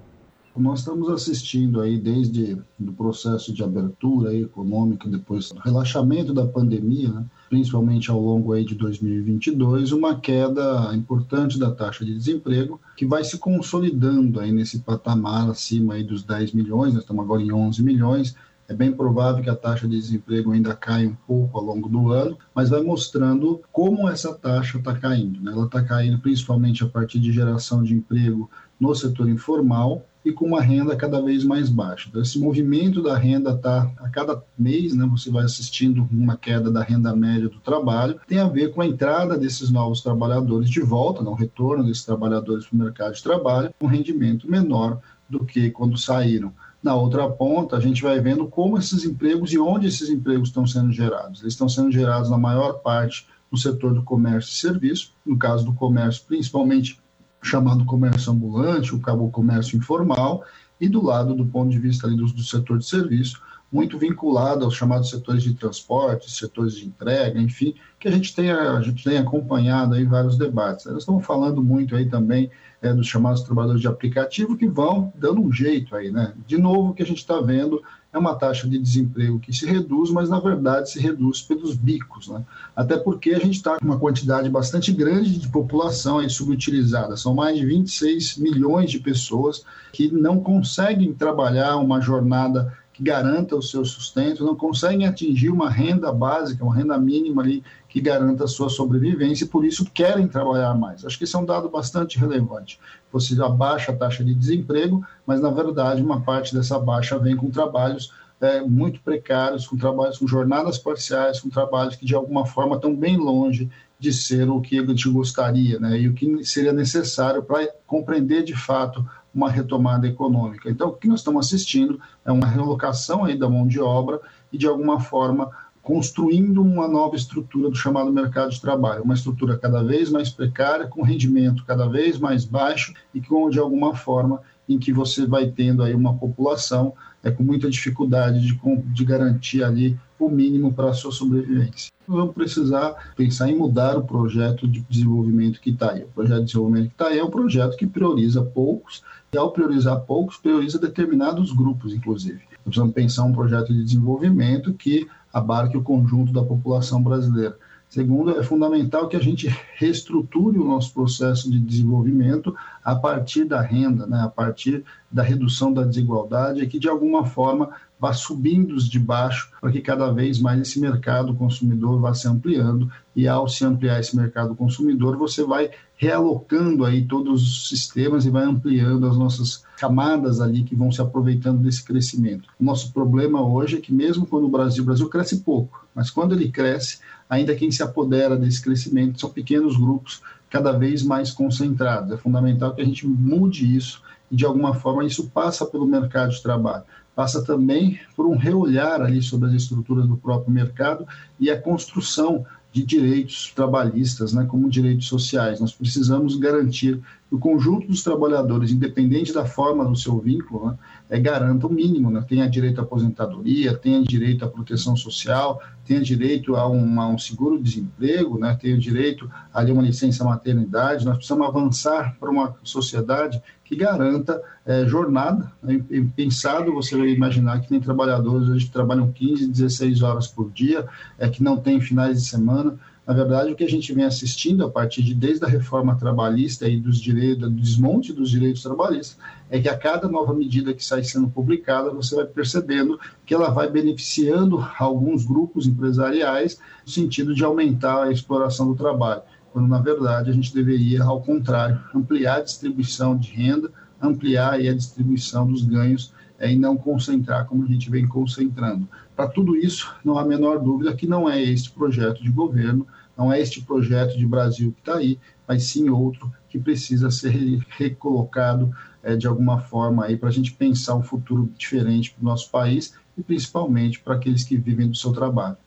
Nós estamos assistindo aí desde o processo de abertura econômica, depois do relaxamento da pandemia, né? principalmente ao longo aí de 2022, uma queda importante da taxa de desemprego, que vai se consolidando aí nesse patamar acima aí dos 10 milhões, nós estamos agora em 11 milhões, é bem provável que a taxa de desemprego ainda caia um pouco ao longo do ano, mas vai mostrando como essa taxa está caindo. Né? Ela está caindo principalmente a partir de geração de emprego no setor informal e com uma renda cada vez mais baixa. Então, esse movimento da renda está a cada mês, né, você vai assistindo uma queda da renda média do trabalho, tem a ver com a entrada desses novos trabalhadores de volta, né, o retorno desses trabalhadores para o mercado de trabalho, com um rendimento menor do que quando saíram. Na outra ponta, a gente vai vendo como esses empregos e onde esses empregos estão sendo gerados. Eles estão sendo gerados, na maior parte, no setor do comércio e serviço, no caso do comércio, principalmente chamado comércio ambulante, o cabo comércio informal, e do lado do ponto de vista ali do, do setor de serviço, muito vinculado aos chamados setores de transporte, setores de entrega, enfim, que a gente tem, a gente tem acompanhado aí vários debates. Nós estamos falando muito aí também é, dos chamados trabalhadores de aplicativo que vão dando um jeito aí, né? De novo, o que a gente está vendo é uma taxa de desemprego que se reduz, mas na verdade se reduz pelos bicos, né? Até porque a gente está com uma quantidade bastante grande de população aí subutilizada. São mais de 26 milhões de pessoas que não conseguem trabalhar uma jornada que garanta o seu sustento, não conseguem atingir uma renda básica, uma renda mínima ali que garanta a sua sobrevivência e por isso querem trabalhar mais. Acho que esse é um dado bastante relevante. Você abaixa a taxa de desemprego, mas na verdade uma parte dessa baixa vem com trabalhos é, muito precários, com trabalhos com jornadas parciais, com trabalhos que de alguma forma estão bem longe de ser o que a gente gostaria, né? E o que seria necessário para compreender de fato uma retomada econômica. Então, o que nós estamos assistindo é uma relocação aí da mão de obra e, de alguma forma, construindo uma nova estrutura do chamado mercado de trabalho, uma estrutura cada vez mais precária, com rendimento cada vez mais baixo e com, de alguma forma, em que você vai tendo aí uma população é, com muita dificuldade de, de garantir ali o mínimo para a sua sobrevivência. Vamos precisar pensar em mudar o projeto de desenvolvimento que está aí. O projeto de desenvolvimento que está aí é um projeto que prioriza poucos e ao priorizar poucos, prioriza determinados grupos, inclusive. Precisamos pensar um projeto de desenvolvimento que abarque o conjunto da população brasileira. Segundo, é fundamental que a gente reestruture o nosso processo de desenvolvimento a partir da renda, né, a partir da redução da desigualdade, que de alguma forma vá subindo de baixo para que cada vez mais esse mercado consumidor vá se ampliando e ao se ampliar esse mercado consumidor você vai realocando aí todos os sistemas e vai ampliando as nossas camadas ali que vão se aproveitando desse crescimento. O nosso problema hoje é que mesmo quando o Brasil, o Brasil cresce pouco, mas quando ele cresce, ainda quem se apodera desse crescimento são pequenos grupos cada vez mais concentrados. É fundamental que a gente mude isso e, de alguma forma, isso passa pelo mercado de trabalho. Passa também por um reolhar ali sobre as estruturas do próprio mercado e a construção de direitos trabalhistas, né, como direitos sociais. Nós precisamos garantir o conjunto dos trabalhadores, independente da forma do seu vínculo, né, é, garanta o mínimo, né, tenha direito à aposentadoria, tenha direito à proteção social, tenha direito a, um, um seguro-desemprego, né, tenha direito a uma licença maternidade. Nós precisamos avançar para uma sociedade que garanta é, jornada. Né, pensado, você vai imaginar que tem trabalhadores hoje que trabalham 15, 16 horas por dia, é, que não tem finais de semana. Na verdade, o que a gente vem assistindo a partir de desde a reforma trabalhista e dos direitos, do desmonte dos direitos trabalhistas, é que a cada nova medida que sai sendo publicada, você vai percebendo que ela vai beneficiando alguns grupos empresariais no sentido de aumentar a exploração do trabalho quando na verdade a gente deveria, ao contrário, ampliar a distribuição de renda, ampliar a distribuição dos ganhos é, e não concentrar como a gente vem concentrando. Para tudo isso, não há a menor dúvida que não é este projeto de governo, não é este projeto de Brasil que está aí, mas sim outro que precisa ser recolocado é, de alguma forma aí para a gente pensar um futuro diferente para o nosso país e principalmente para aqueles que vivem do seu trabalho.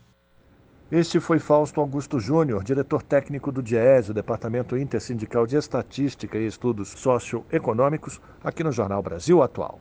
Este foi Fausto Augusto Júnior, diretor técnico do DIES, o Departamento Intersindical de Estatística e Estudos Socioeconômicos, aqui no Jornal Brasil Atual.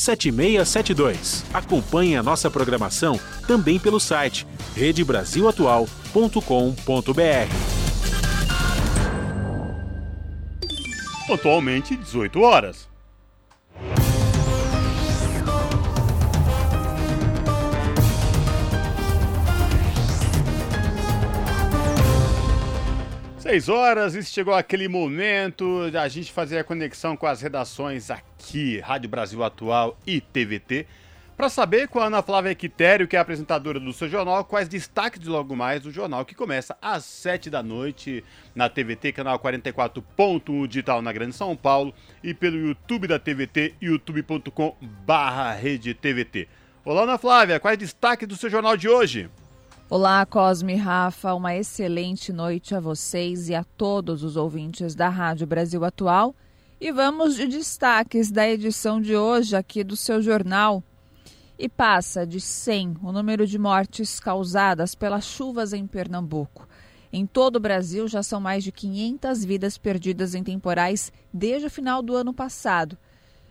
7672. Acompanhe a nossa programação também pelo site redebrasilatual.com.br. Atualmente 18 horas. 6 horas e chegou aquele momento da gente fazer a conexão com as redações aqui, Rádio Brasil Atual e TVT, para saber com a Ana Flávia Quitério, que é apresentadora do seu jornal, quais destaques de logo mais do jornal, que começa às 7 da noite na TVT, canal 44.1 digital na Grande São Paulo e pelo YouTube da TVT, youtube.com barra Olá, Ana Flávia, quais destaques do seu jornal de hoje? Olá, Cosme Rafa, uma excelente noite a vocês e a todos os ouvintes da Rádio Brasil Atual. E vamos de destaques da edição de hoje aqui do seu jornal. E passa de 100 o número de mortes causadas pelas chuvas em Pernambuco. Em todo o Brasil já são mais de 500 vidas perdidas em temporais desde o final do ano passado.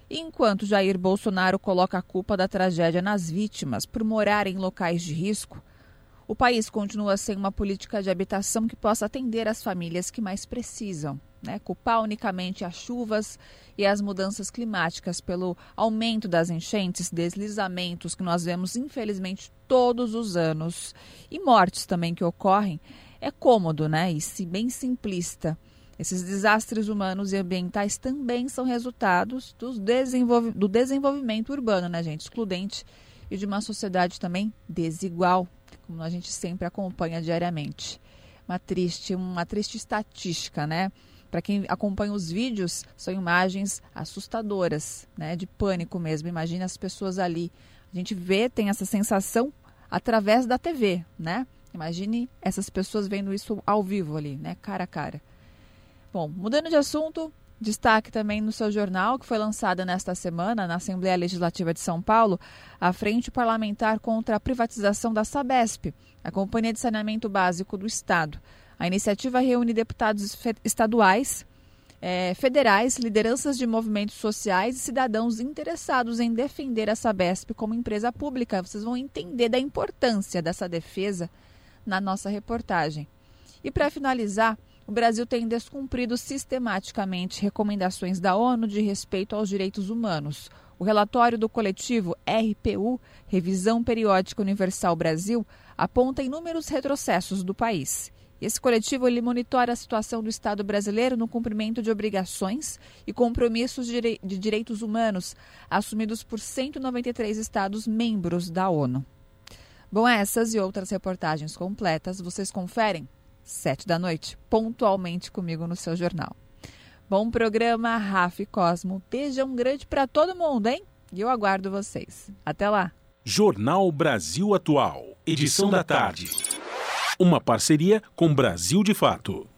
Enquanto Jair Bolsonaro coloca a culpa da tragédia nas vítimas por morar em locais de risco, o país continua sem uma política de habitação que possa atender as famílias que mais precisam. Né? Culpar unicamente as chuvas e as mudanças climáticas pelo aumento das enchentes, deslizamentos que nós vemos infelizmente todos os anos e mortes também que ocorrem é cômodo, né? E se bem simplista. Esses desastres humanos e ambientais também são resultados do, desenvolv do desenvolvimento urbano, né, gente? Excludente e de uma sociedade também desigual, como a gente sempre acompanha diariamente. Uma triste, uma triste estatística, né? Para quem acompanha os vídeos, são imagens assustadoras, né? De pânico mesmo. Imagina as pessoas ali. A gente vê, tem essa sensação através da TV, né? Imagine essas pessoas vendo isso ao vivo ali, né? Cara a cara. Bom, mudando de assunto, Destaque também no seu jornal, que foi lançada nesta semana na Assembleia Legislativa de São Paulo, a Frente Parlamentar contra a Privatização da Sabesp, a Companhia de Saneamento Básico do Estado. A iniciativa reúne deputados estaduais, eh, federais, lideranças de movimentos sociais e cidadãos interessados em defender a Sabesp como empresa pública. Vocês vão entender da importância dessa defesa na nossa reportagem. E para finalizar, o Brasil tem descumprido sistematicamente recomendações da ONU de respeito aos direitos humanos. O relatório do coletivo RPU, Revisão Periódica Universal Brasil, aponta inúmeros retrocessos do país. Esse coletivo ele monitora a situação do Estado brasileiro no cumprimento de obrigações e compromissos de direitos humanos assumidos por 193 Estados membros da ONU. Bom, essas e outras reportagens completas vocês conferem sete da noite, pontualmente comigo no seu jornal. Bom programa, Rafa e Cosmo. Beijão grande para todo mundo, hein? E eu aguardo vocês. Até lá. Jornal Brasil Atual, edição da tarde. Uma parceria com Brasil de Fato.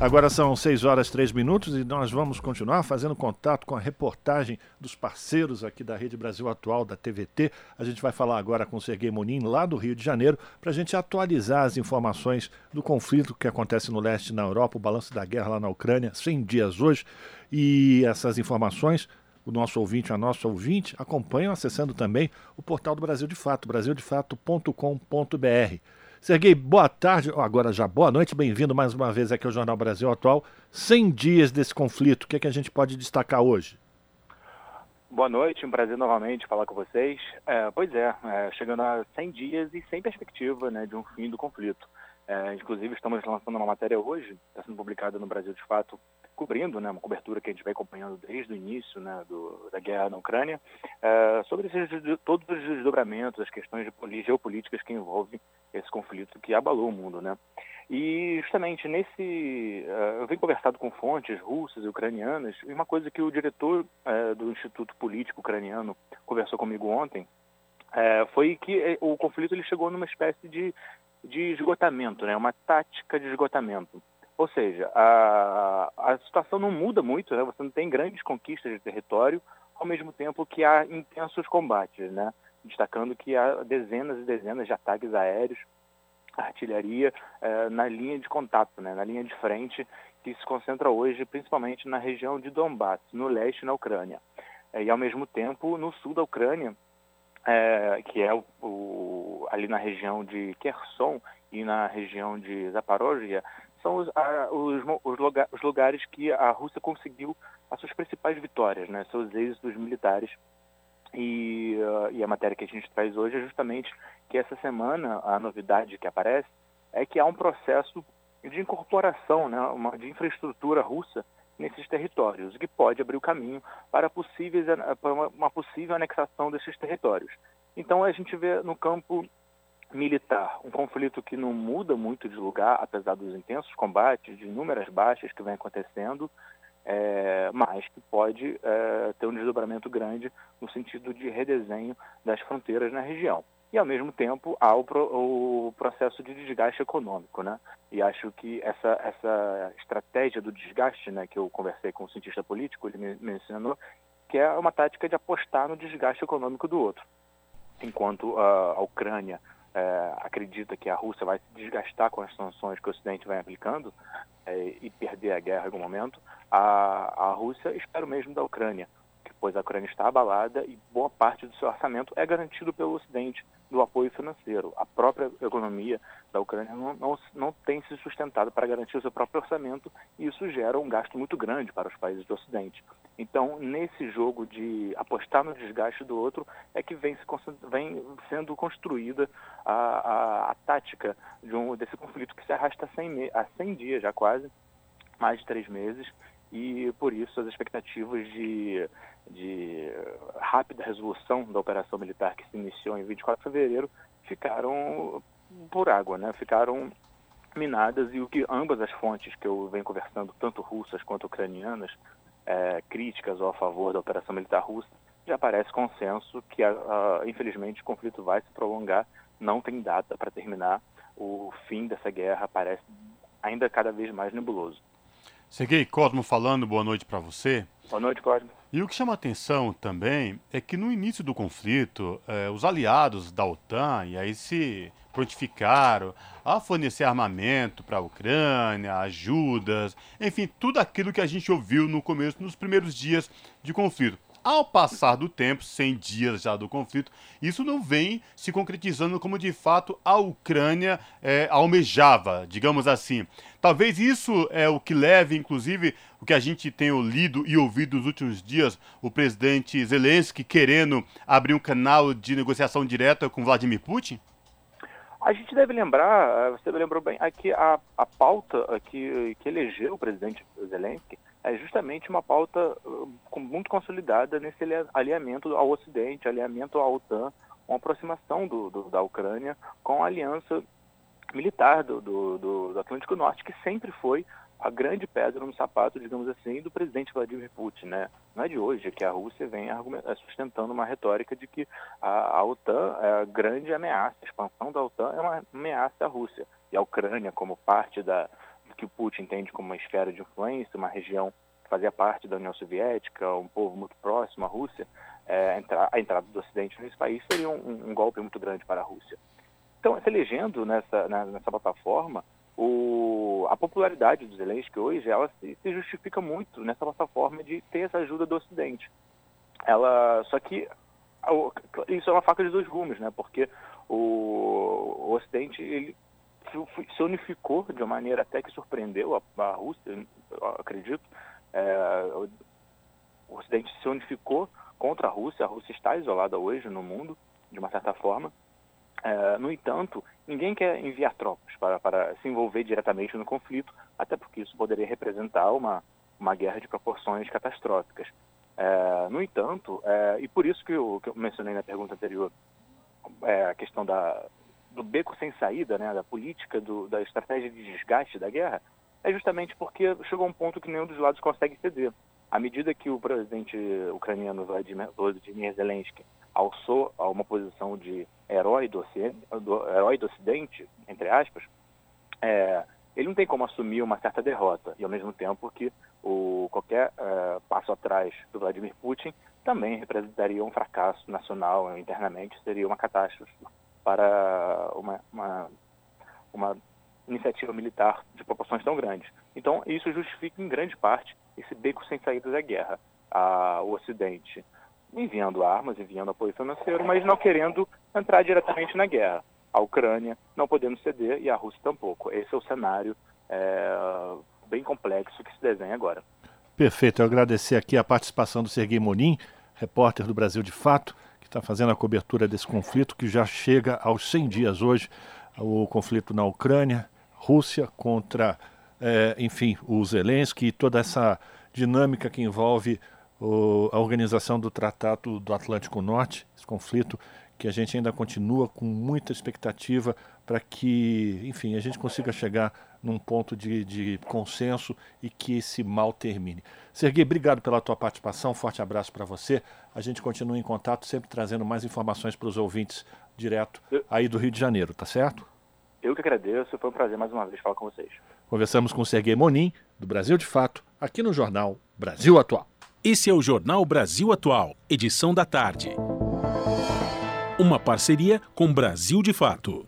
Agora são 6 horas 3 minutos e nós vamos continuar fazendo contato com a reportagem dos parceiros aqui da Rede Brasil Atual, da TVT. A gente vai falar agora com o Serguei Monin, lá do Rio de Janeiro, para a gente atualizar as informações do conflito que acontece no leste na Europa, o balanço da guerra lá na Ucrânia, 100 dias hoje. E essas informações o nosso ouvinte, a nossa ouvinte, acompanham acessando também o portal do Brasil de Fato, brasildefato.com.br. Serguei, boa tarde, agora já boa noite, bem-vindo mais uma vez aqui ao Jornal Brasil Atual. 100 dias desse conflito, o que, é que a gente pode destacar hoje? Boa noite, um prazer novamente falar com vocês. É, pois é, é, chegando a 100 dias e sem perspectiva né, de um fim do conflito. É, inclusive, estamos lançando uma matéria hoje, está sendo publicada no Brasil de Fato, cobrindo né, uma cobertura que a gente vai acompanhando desde o início né, do, da guerra na Ucrânia, é, sobre esses, todos os desdobramentos, as questões geopolíticas que envolvem esse conflito que abalou o mundo. Né? E justamente nesse. Uh, eu venho conversado com fontes russas e ucranianas, e uma coisa que o diretor uh, do Instituto Político Ucraniano conversou comigo ontem uh, foi que o conflito ele chegou numa espécie de, de esgotamento, né? uma tática de esgotamento. Ou seja, a, a situação não muda muito, né? você não tem grandes conquistas de território, ao mesmo tempo que há intensos combates, né? destacando que há dezenas e dezenas de ataques aéreos artilharia eh, na linha de contato, né, na linha de frente, que se concentra hoje principalmente na região de Donbass, no leste na Ucrânia. Eh, e, ao mesmo tempo, no sul da Ucrânia, eh, que é o, o, ali na região de Kherson e na região de Zaporozhia, são os, a, os, os, lugar, os, lugares que a Rússia conseguiu as suas principais vitórias, né, seus êxitos militares. E, uh, e, a matéria que a gente traz hoje é justamente que essa semana a novidade que aparece é que há um processo de incorporação, né, uma, de infraestrutura russa nesses territórios, que pode abrir o caminho para, possíveis, para uma, uma possível anexação desses territórios. Então a gente vê no campo militar um conflito que não muda muito de lugar, apesar dos intensos combates, de inúmeras baixas que vem acontecendo, é, mas que pode é, ter um desdobramento grande no sentido de redesenho das fronteiras na região. E, ao mesmo tempo, há o, pro, o processo de desgaste econômico. Né? E acho que essa, essa estratégia do desgaste, né, que eu conversei com um cientista político, ele me, ensinou, que é uma tática de apostar no desgaste econômico do outro. Enquanto a Ucrânia é, acredita que a Rússia vai se desgastar com as sanções que o Ocidente vai aplicando é, e perder a guerra em algum momento, a, a Rússia espera o mesmo da Ucrânia, pois a Ucrânia está abalada e boa parte do seu orçamento é garantido pelo Ocidente do apoio financeiro. A própria economia da Ucrânia não, não, não tem se sustentado para garantir o seu próprio orçamento e isso gera um gasto muito grande para os países do Ocidente. Então, nesse jogo de apostar no desgaste do outro, é que vem, se, vem sendo construída a, a, a tática de um, desse conflito que se arrasta há 100, há 100 dias já quase, mais de três meses, e por isso as expectativas de, de rápida resolução da operação militar que se iniciou em 24 de fevereiro ficaram por água, né? ficaram minadas e o que ambas as fontes que eu venho conversando, tanto russas quanto ucranianas, é, críticas ou a favor da operação militar russa, já parece consenso que, a, a, infelizmente, o conflito vai se prolongar, não tem data para terminar, o fim dessa guerra parece ainda cada vez mais nebuloso. Serguei Cosmo falando, boa noite para você. Boa noite, Cosmo. E o que chama atenção também é que no início do conflito, eh, os aliados da OTAN, e aí se prontificaram a fornecer armamento para a Ucrânia, ajudas, enfim, tudo aquilo que a gente ouviu no começo, nos primeiros dias de conflito. Ao passar do tempo, 100 dias já do conflito, isso não vem se concretizando como de fato a Ucrânia é, almejava, digamos assim. Talvez isso é o que leve, inclusive, o que a gente tem lido e ouvido nos últimos dias, o presidente Zelensky querendo abrir um canal de negociação direta com Vladimir Putin? A gente deve lembrar, você lembrou bem, aqui a, a pauta que, que elegeu o presidente Zelensky é justamente uma pauta uh, muito consolidada nesse alinhamento ao Ocidente, alinhamento à OTAN, uma aproximação do, do, da Ucrânia com a aliança militar do, do, do, Atlântico Norte, que sempre foi a grande pedra no sapato, digamos assim, do presidente Vladimir Putin. Né? Não é de hoje que a Rússia vem é, sustentando uma retórica de que a, a OTAN é a grande ameaça, a expansão da OTAN é uma ameaça à Rússia. E a Ucrânia, como parte da, que o Putin entende como uma esfera de influência, uma região que fazia parte da União Soviética, um povo muito próximo à Rússia, é, a entrada do Ocidente nesse país seria um, um, golpe muito grande para a Rússia. Então, se elegendo nessa, nessa plataforma, o, a popularidade do Zelensky hoje ela se, se, justifica muito nessa plataforma de ter essa ajuda do Ocidente. Ela, só que isso é uma faca de dois gumes, né? Porque o, o Ocidente ele se unificou de uma maneira até que surpreendeu a, a Rússia, acredito. É, o Ocidente se unificou contra a Rússia, a Rússia está isolada hoje no mundo, de uma certa forma. É, no entanto, ninguém quer enviar tropas para, para se envolver diretamente no conflito, até porque isso poderia representar uma, uma guerra de proporções catastróficas. É, no entanto, é, e por isso que eu, que eu, mencionei na pergunta anterior, é, a questão da, do beco sem saída, né, da política, do, da estratégia de desgaste da guerra, é justamente porque chegou um ponto que nenhum dos lados consegue ceder. À medida que o presidente ucraniano Vladimir, Zelensky alçou a uma posição de herói do, do, herói do Ocidente, entre aspas, é, ele não tem como assumir uma certa derrota. E ao mesmo tempo que o, qualquer é, passo atrás do Vladimir Putin também representaria um fracasso nacional internamente, seria uma catástrofe para uma, uma, uma iniciativa militar de proporções tão grandes. Então, isso justifica em grande parte esse beco sem saída da guerra. A, o Ocidente enviando armas, enviando apoio financeiro, mas não querendo entrar diretamente na guerra. A Ucrânia não podendo ceder e a Rússia tampouco. Esse é o cenário é, bem complexo que se desenha agora. Perfeito. Eu agradecer aqui a participação do Serguei Monin, repórter do Brasil de Fato, que está fazendo a cobertura desse conflito que já chega aos 100 dias hoje, o conflito na Ucrânia, Rússia contra, é, enfim, o Zelensky e toda essa dinâmica que envolve o, a organização do Tratado do Atlântico Norte, esse conflito que a gente ainda continua com muita expectativa para que, enfim, a gente consiga chegar num ponto de, de, consenso e que esse mal termine. Serguei, obrigado pela tua participação, forte abraço para você. A gente continua em contato, sempre trazendo mais informações para os ouvintes direto aí do Rio de Janeiro, tá certo? Eu que agradeço, foi um prazer mais uma vez falar com vocês. Conversamos com Serguei Monin, do Brasil de Fato, aqui no jornal Brasil Atual. Esse é o Jornal Brasil Atual, edição da tarde. Uma parceria com Brasil de Fato.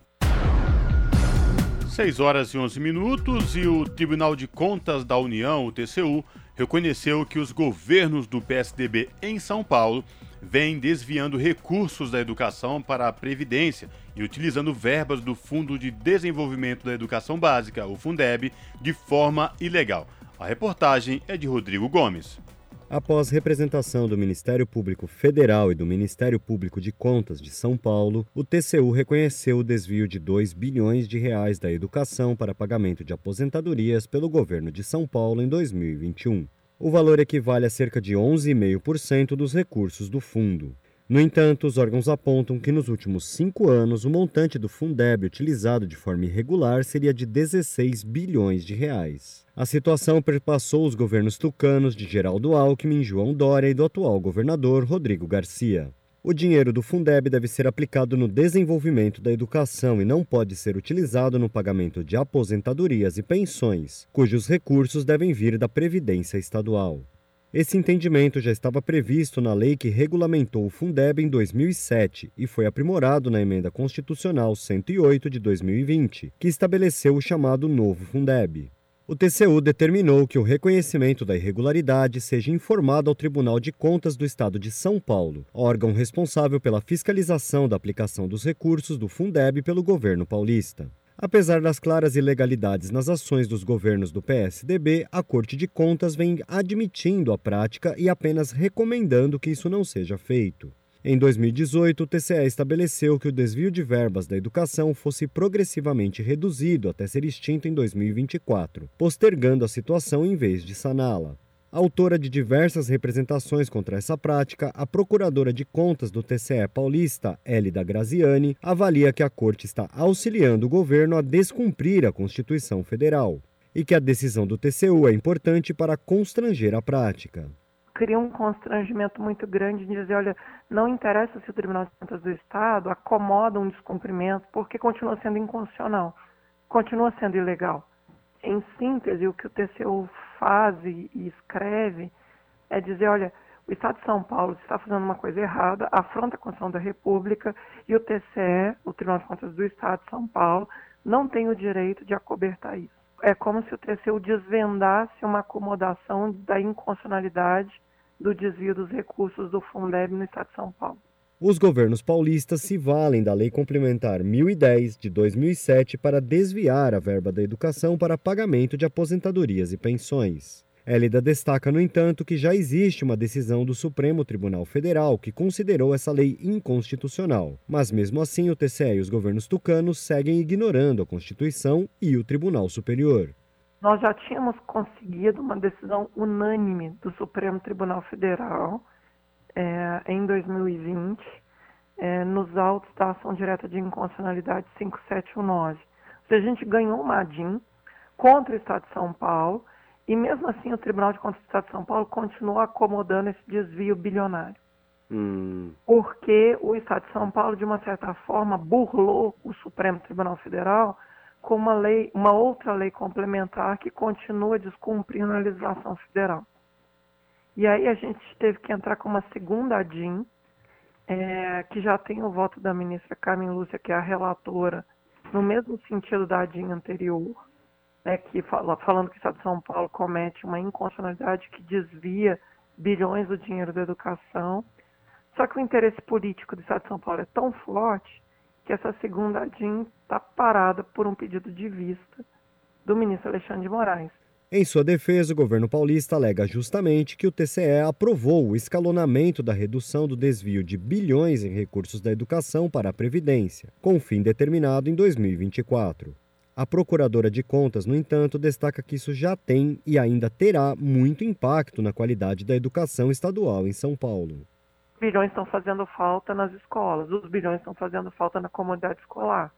6 horas e 11 minutos e o Tribunal de Contas da União, o TCU, reconheceu que os governos do PSDB em São Paulo vêm desviando recursos da educação para a Previdência e utilizando verbas do Fundo de Desenvolvimento da Educação Básica, o Fundeb, de forma ilegal. A reportagem é de Rodrigo Gomes. Após representação do Ministério Público Federal e do Ministério Público de Contas de São Paulo, o TCU reconheceu o desvio de 2 bilhões de reais da educação para pagamento de aposentadorias pelo governo de São Paulo em 2021. O valor equivale a cerca de 11,5% dos recursos do fundo. No entanto, os órgãos apontam que nos últimos cinco anos o montante do Fundeb utilizado de forma irregular seria de 16 bilhões de reais. A situação perpassou os governos tucanos de Geraldo Alckmin, João Dória e do atual governador Rodrigo Garcia. O dinheiro do Fundeb deve ser aplicado no desenvolvimento da educação e não pode ser utilizado no pagamento de aposentadorias e pensões, cujos recursos devem vir da Previdência Estadual. Esse entendimento já estava previsto na lei que regulamentou o Fundeb em 2007 e foi aprimorado na Emenda Constitucional 108 de 2020, que estabeleceu o chamado Novo Fundeb. O TCU determinou que o reconhecimento da irregularidade seja informado ao Tribunal de Contas do Estado de São Paulo, órgão responsável pela fiscalização da aplicação dos recursos do Fundeb pelo governo paulista. Apesar das claras ilegalidades nas ações dos governos do PSDB, a Corte de Contas vem admitindo a prática e apenas recomendando que isso não seja feito. Em 2018, o TCE estabeleceu que o desvio de verbas da educação fosse progressivamente reduzido até ser extinto em 2024, postergando a situação em vez de saná-la. Autora de diversas representações contra essa prática, a procuradora de contas do TCE paulista, Elida Graziani, avalia que a corte está auxiliando o governo a descumprir a Constituição Federal e que a decisão do TCU é importante para constranger a prática. Cria um constrangimento muito grande de dizer, olha, não interessa se o Tribunal de Contas do Estado acomoda um descumprimento, porque continua sendo inconstitucional, continua sendo ilegal. Em síntese, o que o TCU faz e, escreve é dizer, olha, o Estado de São Paulo está fazendo uma coisa errada, afronta a Constituição da República e o TCE, o Tribunal de Contas do Estado de São Paulo, não tem o direito de acobertar isso. É como se o TCU desvendasse uma acomodação da inconstitucionalidade do desvio dos recursos do Fundeb no Estado de São Paulo. Os governos paulistas se valem da Lei Complementar 1010 de 2007 para desviar a verba da educação para pagamento de aposentadorias e pensões. Hélida destaca, no entanto, que já existe uma decisão do Supremo Tribunal Federal que considerou essa lei inconstitucional. Mas mesmo assim, o TCE e os governos tucanos seguem ignorando a Constituição e o Tribunal Superior. Nós já tínhamos conseguido uma decisão unânime do Supremo Tribunal Federal é, em 2020, é, nos autos da ação direta de inconstitucionalidade 5719. Ou seja, a gente ganhou uma ADIM contra o Estado de São Paulo e mesmo assim o Tribunal de Contas do Estado de São Paulo continuou acomodando esse desvio bilionário. Hum. Porque o Estado de São Paulo, de uma certa forma, burlou o Supremo Tribunal Federal com uma lei, uma outra lei complementar que continua descumprindo a legislação federal. E aí a gente teve que entrar com uma segunda DIN, é, que já tem o voto da ministra Carmen Lúcia, que é a relatora, no mesmo sentido da DIN anterior, né, que fala, falando que o Estado de São Paulo comete uma inconstitucionalidade que desvia bilhões do dinheiro da educação. Só que o interesse político do Estado de São Paulo é tão forte que essa segunda DIN está parada por um pedido de vista do ministro Alexandre de Moraes. Em sua defesa, o governo paulista alega justamente que o TCE aprovou o escalonamento da redução do desvio de bilhões em recursos da educação para a Previdência, com fim determinado em 2024. A procuradora de contas, no entanto, destaca que isso já tem e ainda terá muito impacto na qualidade da educação estadual em São Paulo. Bilhões estão fazendo falta nas escolas, os bilhões estão fazendo falta na comunidade escolar.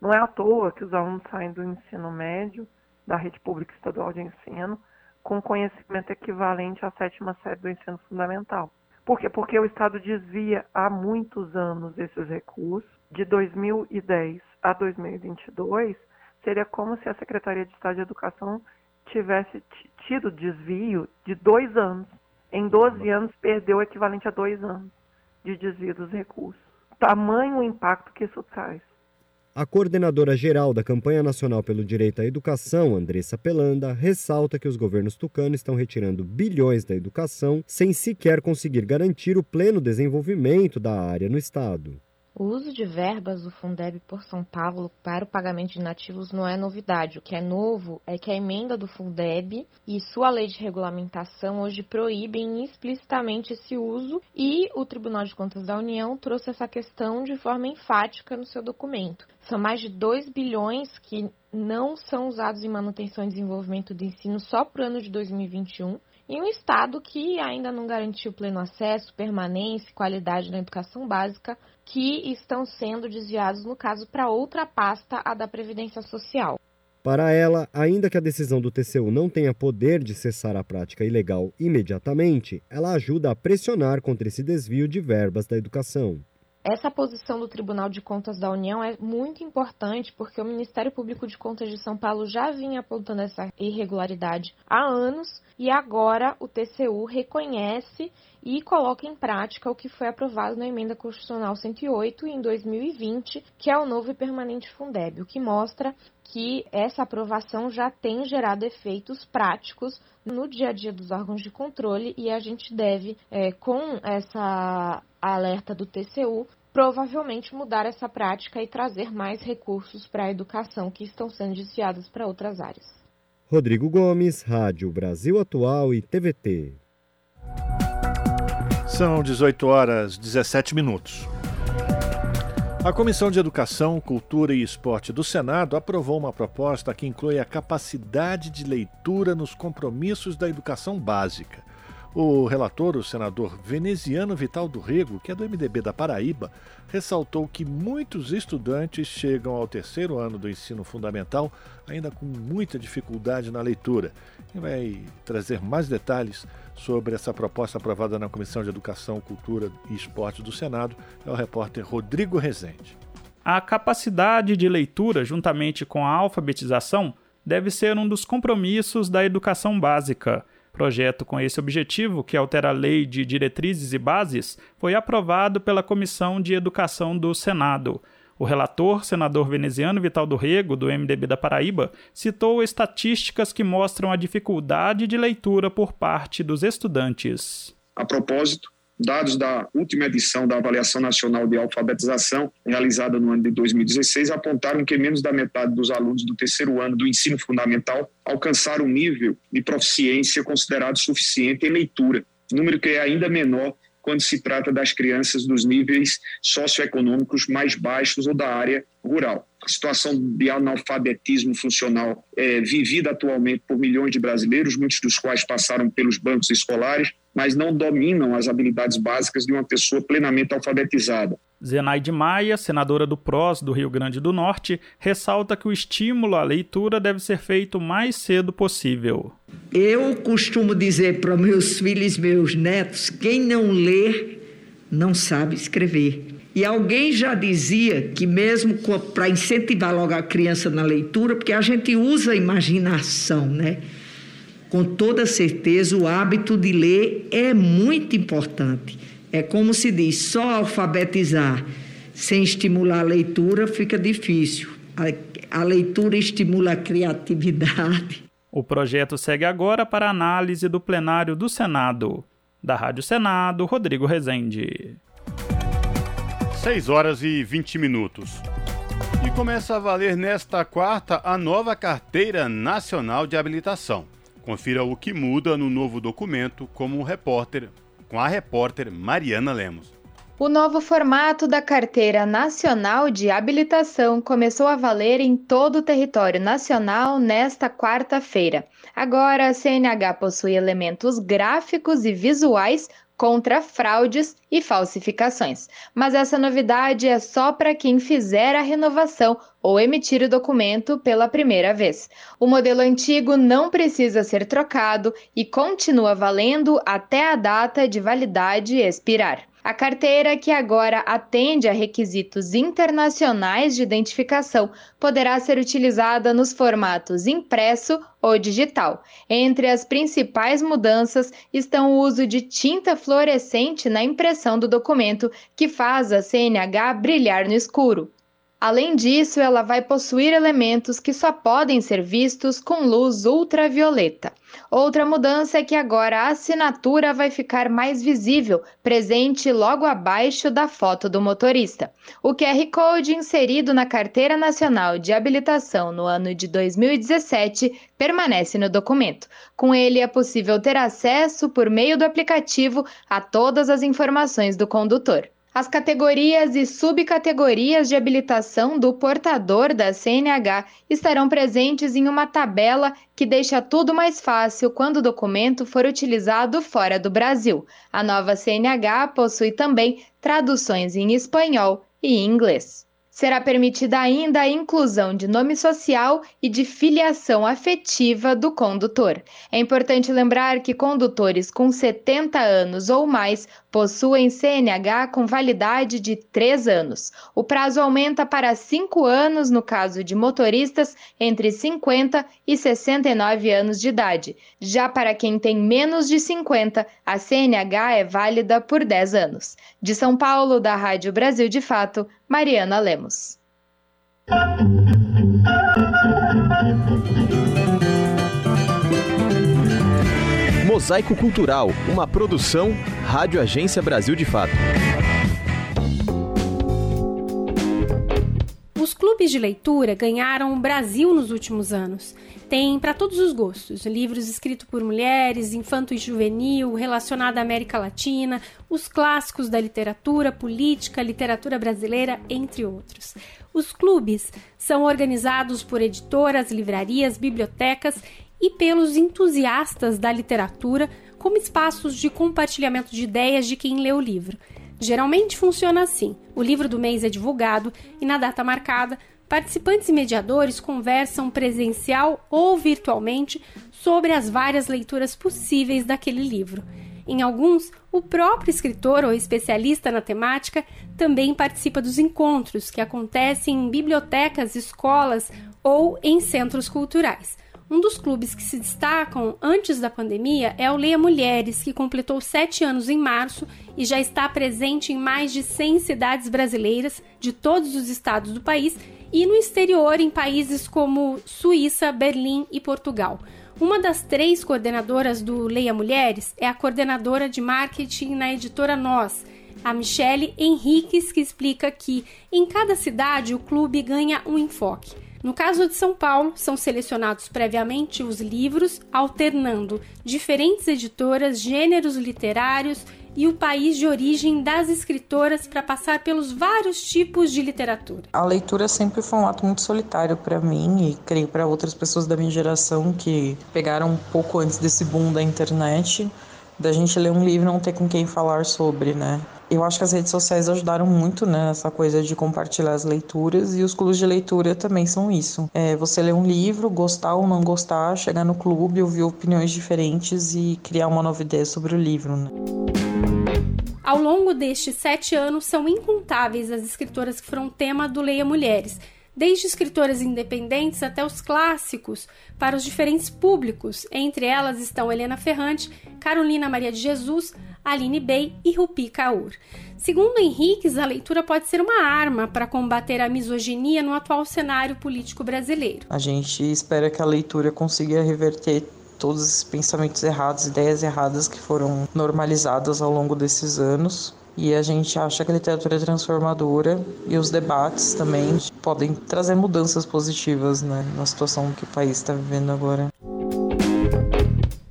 Não é à toa que os alunos saem do ensino médio, da rede pública estadual de ensino, com conhecimento equivalente à sétima série do ensino fundamental. Por quê? Porque o Estado desvia há muitos anos esses recursos. De 2010 a 2022, seria como se a Secretaria de Estado de Educação tivesse tido desvio de dois anos. Em 12 anos, perdeu o equivalente a dois anos de desvio dos recursos. Tamanho o impacto que isso traz. A coordenadora geral da Campanha Nacional pelo Direito à Educação, Andressa Pelanda, ressalta que os governos tucanos estão retirando bilhões da educação sem sequer conseguir garantir o pleno desenvolvimento da área no estado. O uso de verbas do Fundeb por São Paulo para o pagamento de nativos não é novidade. O que é novo é que a emenda do Fundeb e sua lei de regulamentação hoje proíbem explicitamente esse uso e o Tribunal de Contas da União trouxe essa questão de forma enfática no seu documento. São mais de 2 bilhões que não são usados em manutenção e desenvolvimento do ensino só para o ano de 2021 em um Estado que ainda não garantiu pleno acesso, permanência e qualidade na educação básica, que estão sendo desviados, no caso, para outra pasta, a da Previdência Social. Para ela, ainda que a decisão do TCU não tenha poder de cessar a prática ilegal imediatamente, ela ajuda a pressionar contra esse desvio de verbas da educação. Essa posição do Tribunal de Contas da União é muito importante porque o Ministério Público de Contas de São Paulo já vinha apontando essa irregularidade há anos e agora o TCU reconhece e coloca em prática o que foi aprovado na Emenda Constitucional 108 em 2020, que é o novo e permanente Fundeb, o que mostra que essa aprovação já tem gerado efeitos práticos no dia a dia dos órgãos de controle e a gente deve, é, com essa alerta do TCU, provavelmente mudar essa prática e trazer mais recursos para a educação que estão sendo desviados para outras áreas. Rodrigo Gomes, Rádio Brasil Atual e TVT. São 18 horas 17 minutos. A Comissão de Educação, Cultura e Esporte do Senado aprovou uma proposta que inclui a capacidade de leitura nos compromissos da educação básica. O relator, o senador veneziano Vital do Rego, que é do MDB da Paraíba, ressaltou que muitos estudantes chegam ao terceiro ano do ensino fundamental ainda com muita dificuldade na leitura. E vai trazer mais detalhes sobre essa proposta aprovada na Comissão de Educação, Cultura e Esporte do Senado é o repórter Rodrigo Rezende. A capacidade de leitura, juntamente com a alfabetização, deve ser um dos compromissos da educação básica. Projeto com esse objetivo, que altera a Lei de Diretrizes e Bases, foi aprovado pela Comissão de Educação do Senado. O relator, senador veneziano Vital do Rego, do MDB da Paraíba, citou estatísticas que mostram a dificuldade de leitura por parte dos estudantes. A propósito, Dados da última edição da Avaliação Nacional de Alfabetização, realizada no ano de 2016, apontaram que menos da metade dos alunos do terceiro ano do ensino fundamental alcançaram um nível de proficiência considerado suficiente em leitura, número que é ainda menor quando se trata das crianças dos níveis socioeconômicos mais baixos ou da área rural. A situação de analfabetismo funcional é vivida atualmente por milhões de brasileiros, muitos dos quais passaram pelos bancos escolares, mas não dominam as habilidades básicas de uma pessoa plenamente alfabetizada. Zenaide Maia, senadora do PROS do Rio Grande do Norte, ressalta que o estímulo à leitura deve ser feito o mais cedo possível. Eu costumo dizer para meus filhos e meus netos: quem não lê não sabe escrever. E alguém já dizia que, mesmo para incentivar logo a criança na leitura, porque a gente usa a imaginação, né? Com toda certeza, o hábito de ler é muito importante. É como se diz: só alfabetizar sem estimular a leitura fica difícil. A, a leitura estimula a criatividade. O projeto segue agora para análise do plenário do Senado. Da Rádio Senado, Rodrigo Rezende. 6 horas e 20 minutos. E começa a valer nesta quarta a nova Carteira Nacional de Habilitação. Confira o que muda no novo documento como repórter, com a repórter Mariana Lemos. O novo formato da Carteira Nacional de Habilitação começou a valer em todo o território nacional nesta quarta-feira. Agora, a CNH possui elementos gráficos e visuais contra fraudes e falsificações. Mas essa novidade é só para quem fizer a renovação ou emitir o documento pela primeira vez. O modelo antigo não precisa ser trocado e continua valendo até a data de validade expirar. A carteira, que agora atende a requisitos internacionais de identificação, poderá ser utilizada nos formatos impresso ou digital. Entre as principais mudanças estão o uso de tinta fluorescente na impressão do documento, que faz a CNH brilhar no escuro. Além disso, ela vai possuir elementos que só podem ser vistos com luz ultravioleta. Outra mudança é que agora a assinatura vai ficar mais visível, presente logo abaixo da foto do motorista. O QR Code inserido na Carteira Nacional de Habilitação no ano de 2017 permanece no documento. Com ele é possível ter acesso por meio do aplicativo a todas as informações do condutor. As categorias e subcategorias de habilitação do portador da CNH estarão presentes em uma tabela que deixa tudo mais fácil quando o documento for utilizado fora do Brasil. A nova CNH possui também traduções em espanhol e inglês. Será permitida ainda a inclusão de nome social e de filiação afetiva do condutor. É importante lembrar que condutores com 70 anos ou mais possuem CNH com validade de 3 anos. O prazo aumenta para 5 anos no caso de motoristas entre 50 e 69 anos de idade. Já para quem tem menos de 50, a CNH é válida por 10 anos. De São Paulo, da Rádio Brasil de Fato, Mariana Lemos. Mosaico Cultural, uma produção Rádio Agência Brasil de Fato. Os clubes de leitura ganharam o Brasil nos últimos anos. Tem para todos os gostos: livros escritos por mulheres, infanto e juvenil, relacionado à América Latina, os clássicos da literatura, política, literatura brasileira, entre outros. Os clubes são organizados por editoras, livrarias, bibliotecas e pelos entusiastas da literatura como espaços de compartilhamento de ideias de quem lê o livro. Geralmente funciona assim: o livro do mês é divulgado e, na data marcada, participantes e mediadores conversam presencial ou virtualmente sobre as várias leituras possíveis daquele livro. Em alguns, o próprio escritor ou especialista na temática também participa dos encontros que acontecem em bibliotecas, escolas ou em centros culturais. Um dos clubes que se destacam antes da pandemia é o Leia Mulheres, que completou sete anos em março e já está presente em mais de 100 cidades brasileiras de todos os estados do país e no exterior em países como Suíça, Berlim e Portugal. Uma das três coordenadoras do Leia Mulheres é a coordenadora de marketing na editora Nós, a Michele Henriques, que explica que em cada cidade o clube ganha um enfoque. No caso de São Paulo, são selecionados previamente os livros, alternando diferentes editoras, gêneros literários e o país de origem das escritoras para passar pelos vários tipos de literatura. A leitura sempre foi um ato muito solitário para mim e creio para outras pessoas da minha geração que pegaram um pouco antes desse boom da internet, da gente ler um livro e não ter com quem falar sobre, né? Eu acho que as redes sociais ajudaram muito né, nessa coisa de compartilhar as leituras e os clubes de leitura também são isso. É você ler um livro, gostar ou não gostar, chegar no clube, ouvir opiniões diferentes e criar uma nova ideia sobre o livro. Né? Ao longo destes sete anos, são incontáveis as escritoras que foram tema do Leia Mulheres, desde escritoras independentes até os clássicos, para os diferentes públicos. Entre elas estão Helena Ferrante, Carolina Maria de Jesus, Aline Bey e Rupi Kaur. Segundo Henriques, a leitura pode ser uma arma para combater a misoginia no atual cenário político brasileiro. A gente espera que a leitura consiga reverter todos esses pensamentos errados, ideias erradas que foram normalizadas ao longo desses anos. E a gente acha que a literatura é transformadora e os debates também podem trazer mudanças positivas né, na situação que o país está vivendo agora.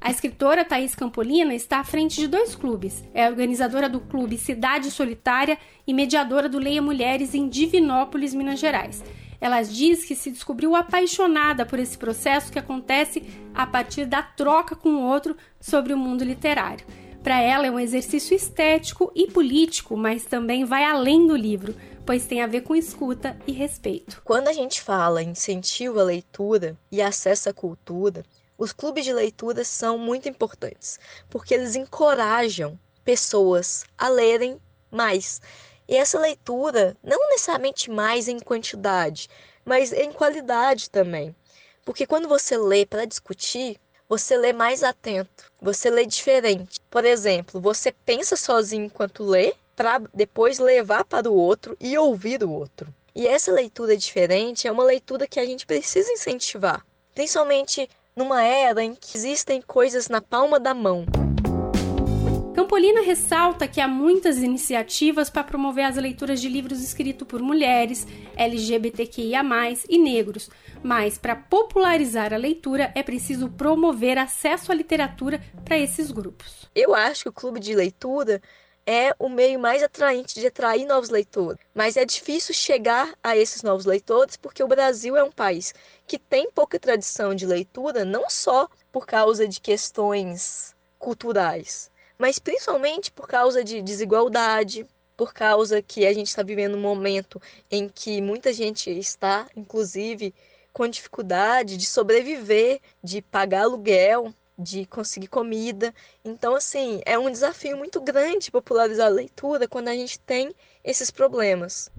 A escritora Thaís Campolina está à frente de dois clubes. É organizadora do clube Cidade Solitária e mediadora do Leia Mulheres em Divinópolis, Minas Gerais. Ela diz que se descobriu apaixonada por esse processo que acontece a partir da troca com o outro sobre o mundo literário. Para ela é um exercício estético e político, mas também vai além do livro, pois tem a ver com escuta e respeito. Quando a gente fala incentivo à leitura e acesso à cultura, os clubes de leitura são muito importantes, porque eles encorajam pessoas a lerem mais. E essa leitura, não necessariamente mais em quantidade, mas em qualidade também. Porque quando você lê para discutir, você lê mais atento, você lê diferente. Por exemplo, você pensa sozinho enquanto lê, para depois levar para o outro e ouvir o outro. E essa leitura diferente é uma leitura que a gente precisa incentivar, principalmente numa era em que existem coisas na palma da mão. Campolina ressalta que há muitas iniciativas para promover as leituras de livros escritos por mulheres, LGBTQIA, e negros, mas para popularizar a leitura é preciso promover acesso à literatura para esses grupos. Eu acho que o clube de leitura é o meio mais atraente de atrair novos leitores. Mas é difícil chegar a esses novos leitores porque o Brasil é um país que tem pouca tradição de leitura, não só por causa de questões culturais, mas principalmente por causa de desigualdade, por causa que a gente está vivendo um momento em que muita gente está, inclusive, com dificuldade de sobreviver, de pagar aluguel, de conseguir comida. Então, assim, é um desafio muito grande popularizar a leitura quando a gente tem esses problemas.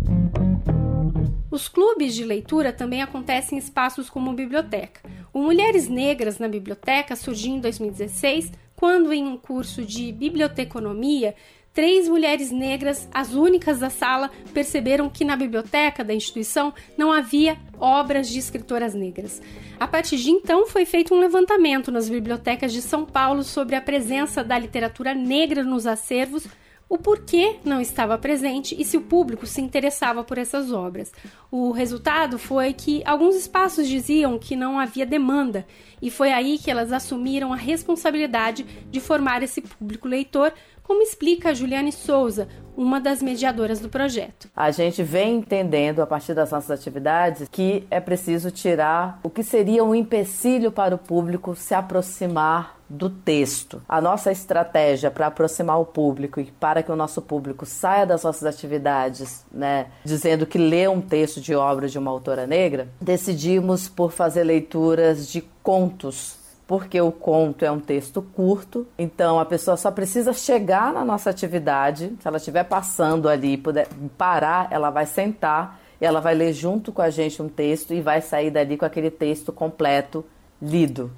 Os clubes de leitura também acontecem em espaços como biblioteca. O Mulheres Negras na Biblioteca surgiu em 2016, quando, em um curso de biblioteconomia, três mulheres negras, as únicas da sala, perceberam que na biblioteca da instituição não havia obras de escritoras negras. A partir de então, foi feito um levantamento nas bibliotecas de São Paulo sobre a presença da literatura negra nos acervos o porquê não estava presente e se o público se interessava por essas obras. O resultado foi que alguns espaços diziam que não havia demanda, e foi aí que elas assumiram a responsabilidade de formar esse público leitor, como explica a Juliane Souza, uma das mediadoras do projeto. A gente vem entendendo, a partir das nossas atividades, que é preciso tirar o que seria um empecilho para o público se aproximar do texto. A nossa estratégia para aproximar o público e para que o nosso público saia das nossas atividades, né, dizendo que lê um texto de obra de uma autora negra, decidimos por fazer leituras de contos porque o conto é um texto curto, então a pessoa só precisa chegar na nossa atividade, se ela estiver passando ali e puder parar, ela vai sentar e ela vai ler junto com a gente um texto e vai sair dali com aquele texto completo lido.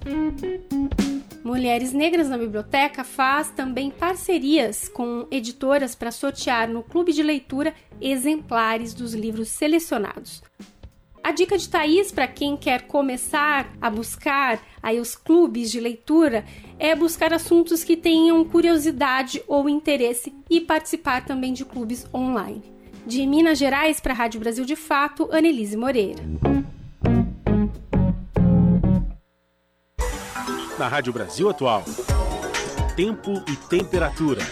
Mulheres Negras na Biblioteca faz também parcerias com editoras para sortear no clube de leitura exemplares dos livros selecionados. A dica de Thaís para quem quer começar a buscar aí os clubes de leitura é buscar assuntos que tenham curiosidade ou interesse e participar também de clubes online. De Minas Gerais para a Rádio Brasil de Fato, Anelise Moreira. Na Rádio Brasil Atual, tempo e temperatura.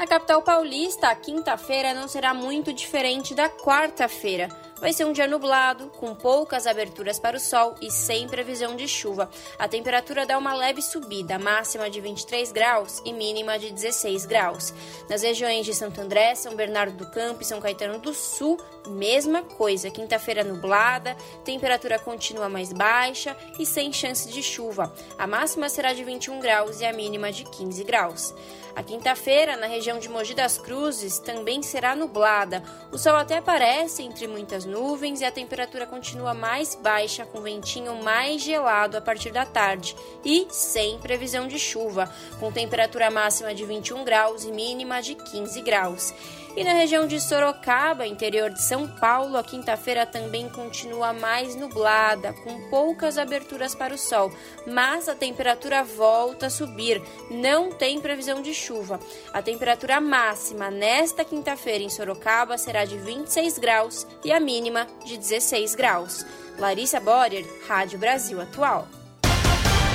Na capital paulista, a quinta-feira não será muito diferente da quarta-feira. Vai ser um dia nublado, com poucas aberturas para o sol e sem previsão de chuva. A temperatura dá uma leve subida, máxima de 23 graus e mínima de 16 graus. Nas regiões de Santo André, São Bernardo do Campo e São Caetano do Sul, mesma coisa. Quinta-feira nublada, temperatura continua mais baixa e sem chance de chuva. A máxima será de 21 graus e a mínima de 15 graus. A quinta-feira, na região de Mogi das Cruzes, também será nublada. O sol até aparece entre muitas nuvens e a temperatura continua mais baixa, com ventinho mais gelado a partir da tarde e sem previsão de chuva, com temperatura máxima de 21 graus e mínima de 15 graus. E na região de Sorocaba, interior de São Paulo, a quinta-feira também continua mais nublada, com poucas aberturas para o sol, mas a temperatura volta a subir. Não tem previsão de chuva. A temperatura máxima nesta quinta-feira em Sorocaba será de 26 graus e a mínima de 16 graus. Larissa Borer, Rádio Brasil Atual.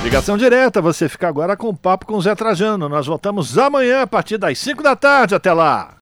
Ligação direta, você fica agora com o papo com o Zé Trajano. Nós voltamos amanhã a partir das 5 da tarde. Até lá!